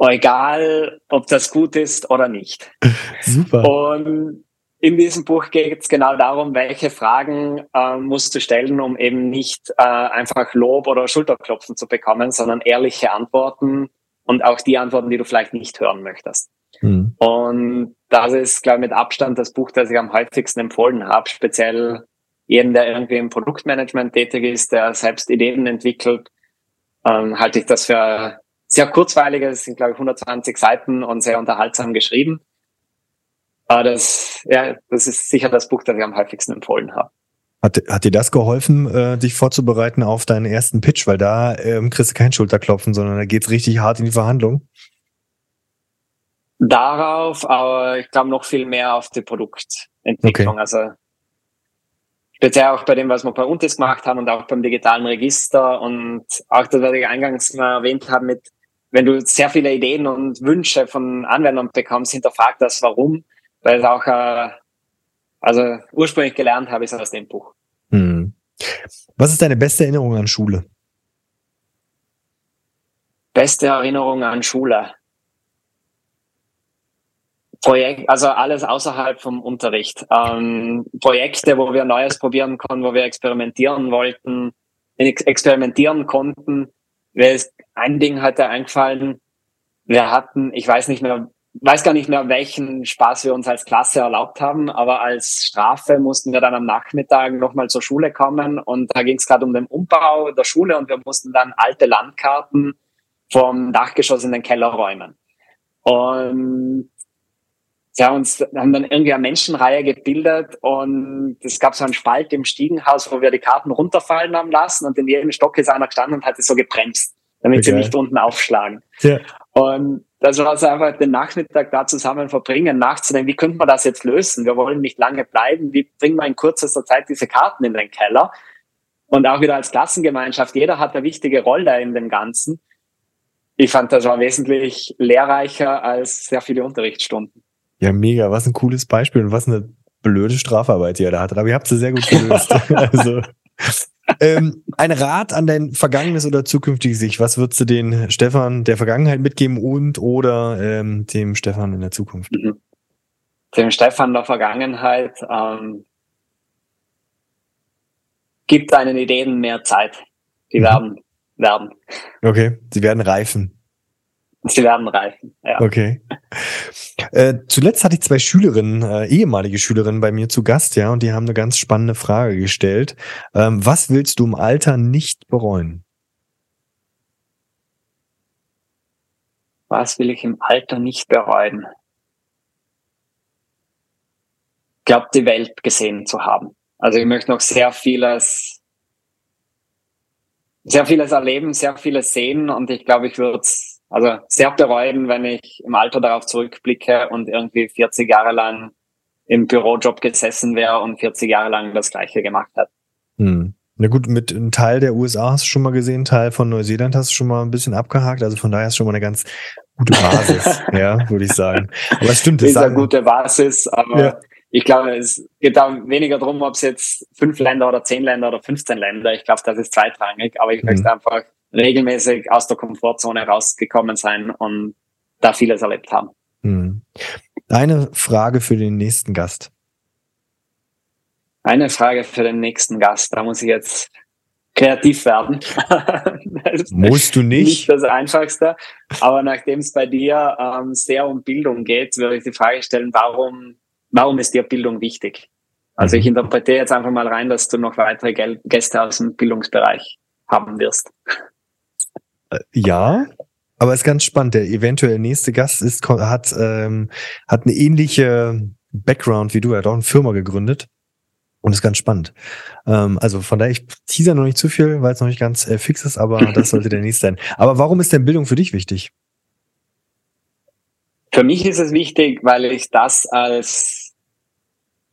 Egal, ob das gut ist oder nicht. Super. Und in diesem Buch geht es genau darum, welche Fragen äh, musst du stellen, um eben nicht äh, einfach Lob oder Schulterklopfen zu bekommen, sondern ehrliche Antworten und auch die Antworten, die du vielleicht nicht hören möchtest. Mhm. Und das ist, glaube ich, mit Abstand das Buch, das ich am häufigsten empfohlen habe, speziell jeden, der irgendwie im Produktmanagement tätig ist, der selbst Ideen entwickelt, ähm, halte ich das für sehr kurzweilig. Es sind, glaube ich, 120 Seiten und sehr unterhaltsam geschrieben. Aber das, ja, das ist sicher das Buch, das ich am häufigsten empfohlen habe. Hat, hat dir das geholfen, äh, dich vorzubereiten auf deinen ersten Pitch? Weil da ähm, kriegst du kein Schulterklopfen, sondern da geht's richtig hart in die Verhandlung. Darauf, aber ich glaube noch viel mehr auf die Produktentwicklung. Okay. Also speziell auch bei dem, was wir bei Untis gemacht haben und auch beim digitalen Register und auch das, was ich eingangs mal erwähnt habe mit, wenn du sehr viele Ideen und Wünsche von Anwendern bekommst, hinterfrag das Warum weil es auch, äh, also ursprünglich gelernt habe ich es aus dem Buch. Hm. Was ist deine beste Erinnerung an Schule? Beste Erinnerung an Schule. Projekt, also alles außerhalb vom Unterricht. Ähm, Projekte, wo wir Neues probieren konnten, wo wir experimentieren wollten, ex experimentieren konnten. Mir ist ein Ding heute eingefallen. Wir hatten, ich weiß nicht mehr, weiß gar nicht mehr, welchen Spaß wir uns als Klasse erlaubt haben, aber als Strafe mussten wir dann am Nachmittag nochmal zur Schule kommen und da ging es gerade um den Umbau der Schule und wir mussten dann alte Landkarten vom Dachgeschoss in den Keller räumen. Und ja, uns haben dann irgendwie eine Menschenreihe gebildet und es gab so einen Spalt im Stiegenhaus, wo wir die Karten runterfallen haben lassen und in jedem Stock ist einer gestanden und hat es so gebremst, damit okay. sie nicht unten aufschlagen. Ja. Und das war so einfach den Nachmittag da zusammen verbringen, nachzudenken, wie könnte man das jetzt lösen? Wir wollen nicht lange bleiben. Wie bringen wir in kürzester Zeit diese Karten in den Keller? Und auch wieder als Klassengemeinschaft. Jeder hat eine wichtige Rolle in dem Ganzen. Ich fand, das war wesentlich lehrreicher als sehr viele Unterrichtsstunden. Ja, mega. Was ein cooles Beispiel und was eine blöde Strafarbeit, die ihr da hattet. Aber ihr habt sie sehr gut gelöst. also, ähm, ein Rat an dein vergangenes oder zukünftiges Ich. Was würdest du den Stefan der Vergangenheit mitgeben und oder ähm, dem Stefan in der Zukunft? Mhm. Dem Stefan der Vergangenheit ähm, gibt deinen Ideen mehr Zeit. Die mhm. werden werden. Okay, sie werden reifen. Sie werden reifen, ja. Okay. Äh, zuletzt hatte ich zwei Schülerinnen, äh, ehemalige Schülerinnen bei mir zu Gast, ja, und die haben eine ganz spannende Frage gestellt. Ähm, was willst du im Alter nicht bereuen? Was will ich im Alter nicht bereuen? Ich glaube, die Welt gesehen zu haben. Also ich möchte noch sehr vieles, sehr vieles erleben, sehr vieles sehen und ich glaube, ich würde es also sehr bereuen, wenn ich im Alter darauf zurückblicke und irgendwie 40 Jahre lang im Bürojob gesessen wäre und 40 Jahre lang das Gleiche gemacht hat. Hm. Na gut, mit einem Teil der USA hast du schon mal gesehen, Teil von Neuseeland hast du schon mal ein bisschen abgehakt. Also von daher ist schon mal eine ganz gute Basis, ja, würde ich sagen. Aber es stimmt. Das ist eine gute Basis, aber ja. ich glaube, es geht da weniger darum, ob es jetzt fünf Länder oder zehn Länder oder 15 Länder. Ich glaube, das ist zweitrangig, aber ich möchte einfach regelmäßig aus der Komfortzone rausgekommen sein und da vieles erlebt haben. Hm. Eine Frage für den nächsten Gast. Eine Frage für den nächsten Gast. Da muss ich jetzt kreativ werden. Musst du nicht? Nicht das Einfachste. Aber nachdem es bei dir ähm, sehr um Bildung geht, würde ich die Frage stellen, warum, warum ist dir Bildung wichtig? Also ich mhm. interpretiere jetzt einfach mal rein, dass du noch weitere Gäste aus dem Bildungsbereich haben wirst. Äh, ja, aber ist ganz spannend. Der eventuell nächste Gast ist, hat, ähm, hat eine ähnliche Background wie du. Er hat auch eine Firma gegründet. Und ist ganz spannend. Ähm, also von daher, ich teaser noch nicht zu viel, weil es noch nicht ganz äh, fix ist, aber das sollte der nächste sein. Aber warum ist denn Bildung für dich wichtig? Für mich ist es wichtig, weil ich das als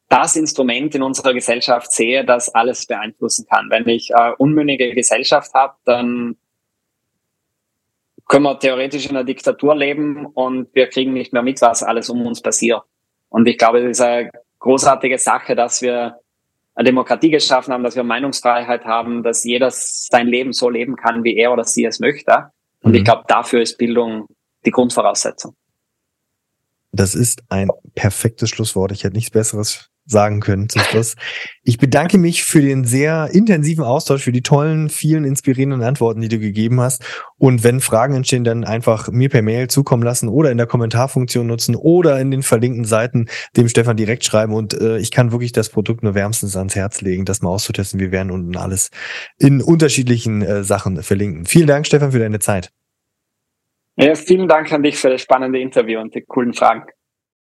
das Instrument in unserer Gesellschaft sehe, das alles beeinflussen kann. Wenn ich äh, unmündige Gesellschaft habe, dann können wir theoretisch in einer Diktatur leben und wir kriegen nicht mehr mit, was alles um uns passiert. Und ich glaube, es ist eine großartige Sache, dass wir eine Demokratie geschaffen haben, dass wir Meinungsfreiheit haben, dass jeder sein Leben so leben kann, wie er oder sie es möchte. Und mhm. ich glaube, dafür ist Bildung die Grundvoraussetzung. Das ist ein perfektes Schlusswort. Ich hätte nichts Besseres sagen können zum Schluss. Ich bedanke mich für den sehr intensiven Austausch, für die tollen, vielen inspirierenden Antworten, die du gegeben hast. Und wenn Fragen entstehen, dann einfach mir per Mail zukommen lassen oder in der Kommentarfunktion nutzen oder in den verlinkten Seiten dem Stefan direkt schreiben. Und äh, ich kann wirklich das Produkt nur wärmstens ans Herz legen, das mal auszutesten. Wir werden unten alles in unterschiedlichen äh, Sachen verlinken. Vielen Dank, Stefan, für deine Zeit. Ja, vielen Dank an dich für das spannende Interview und die coolen Fragen.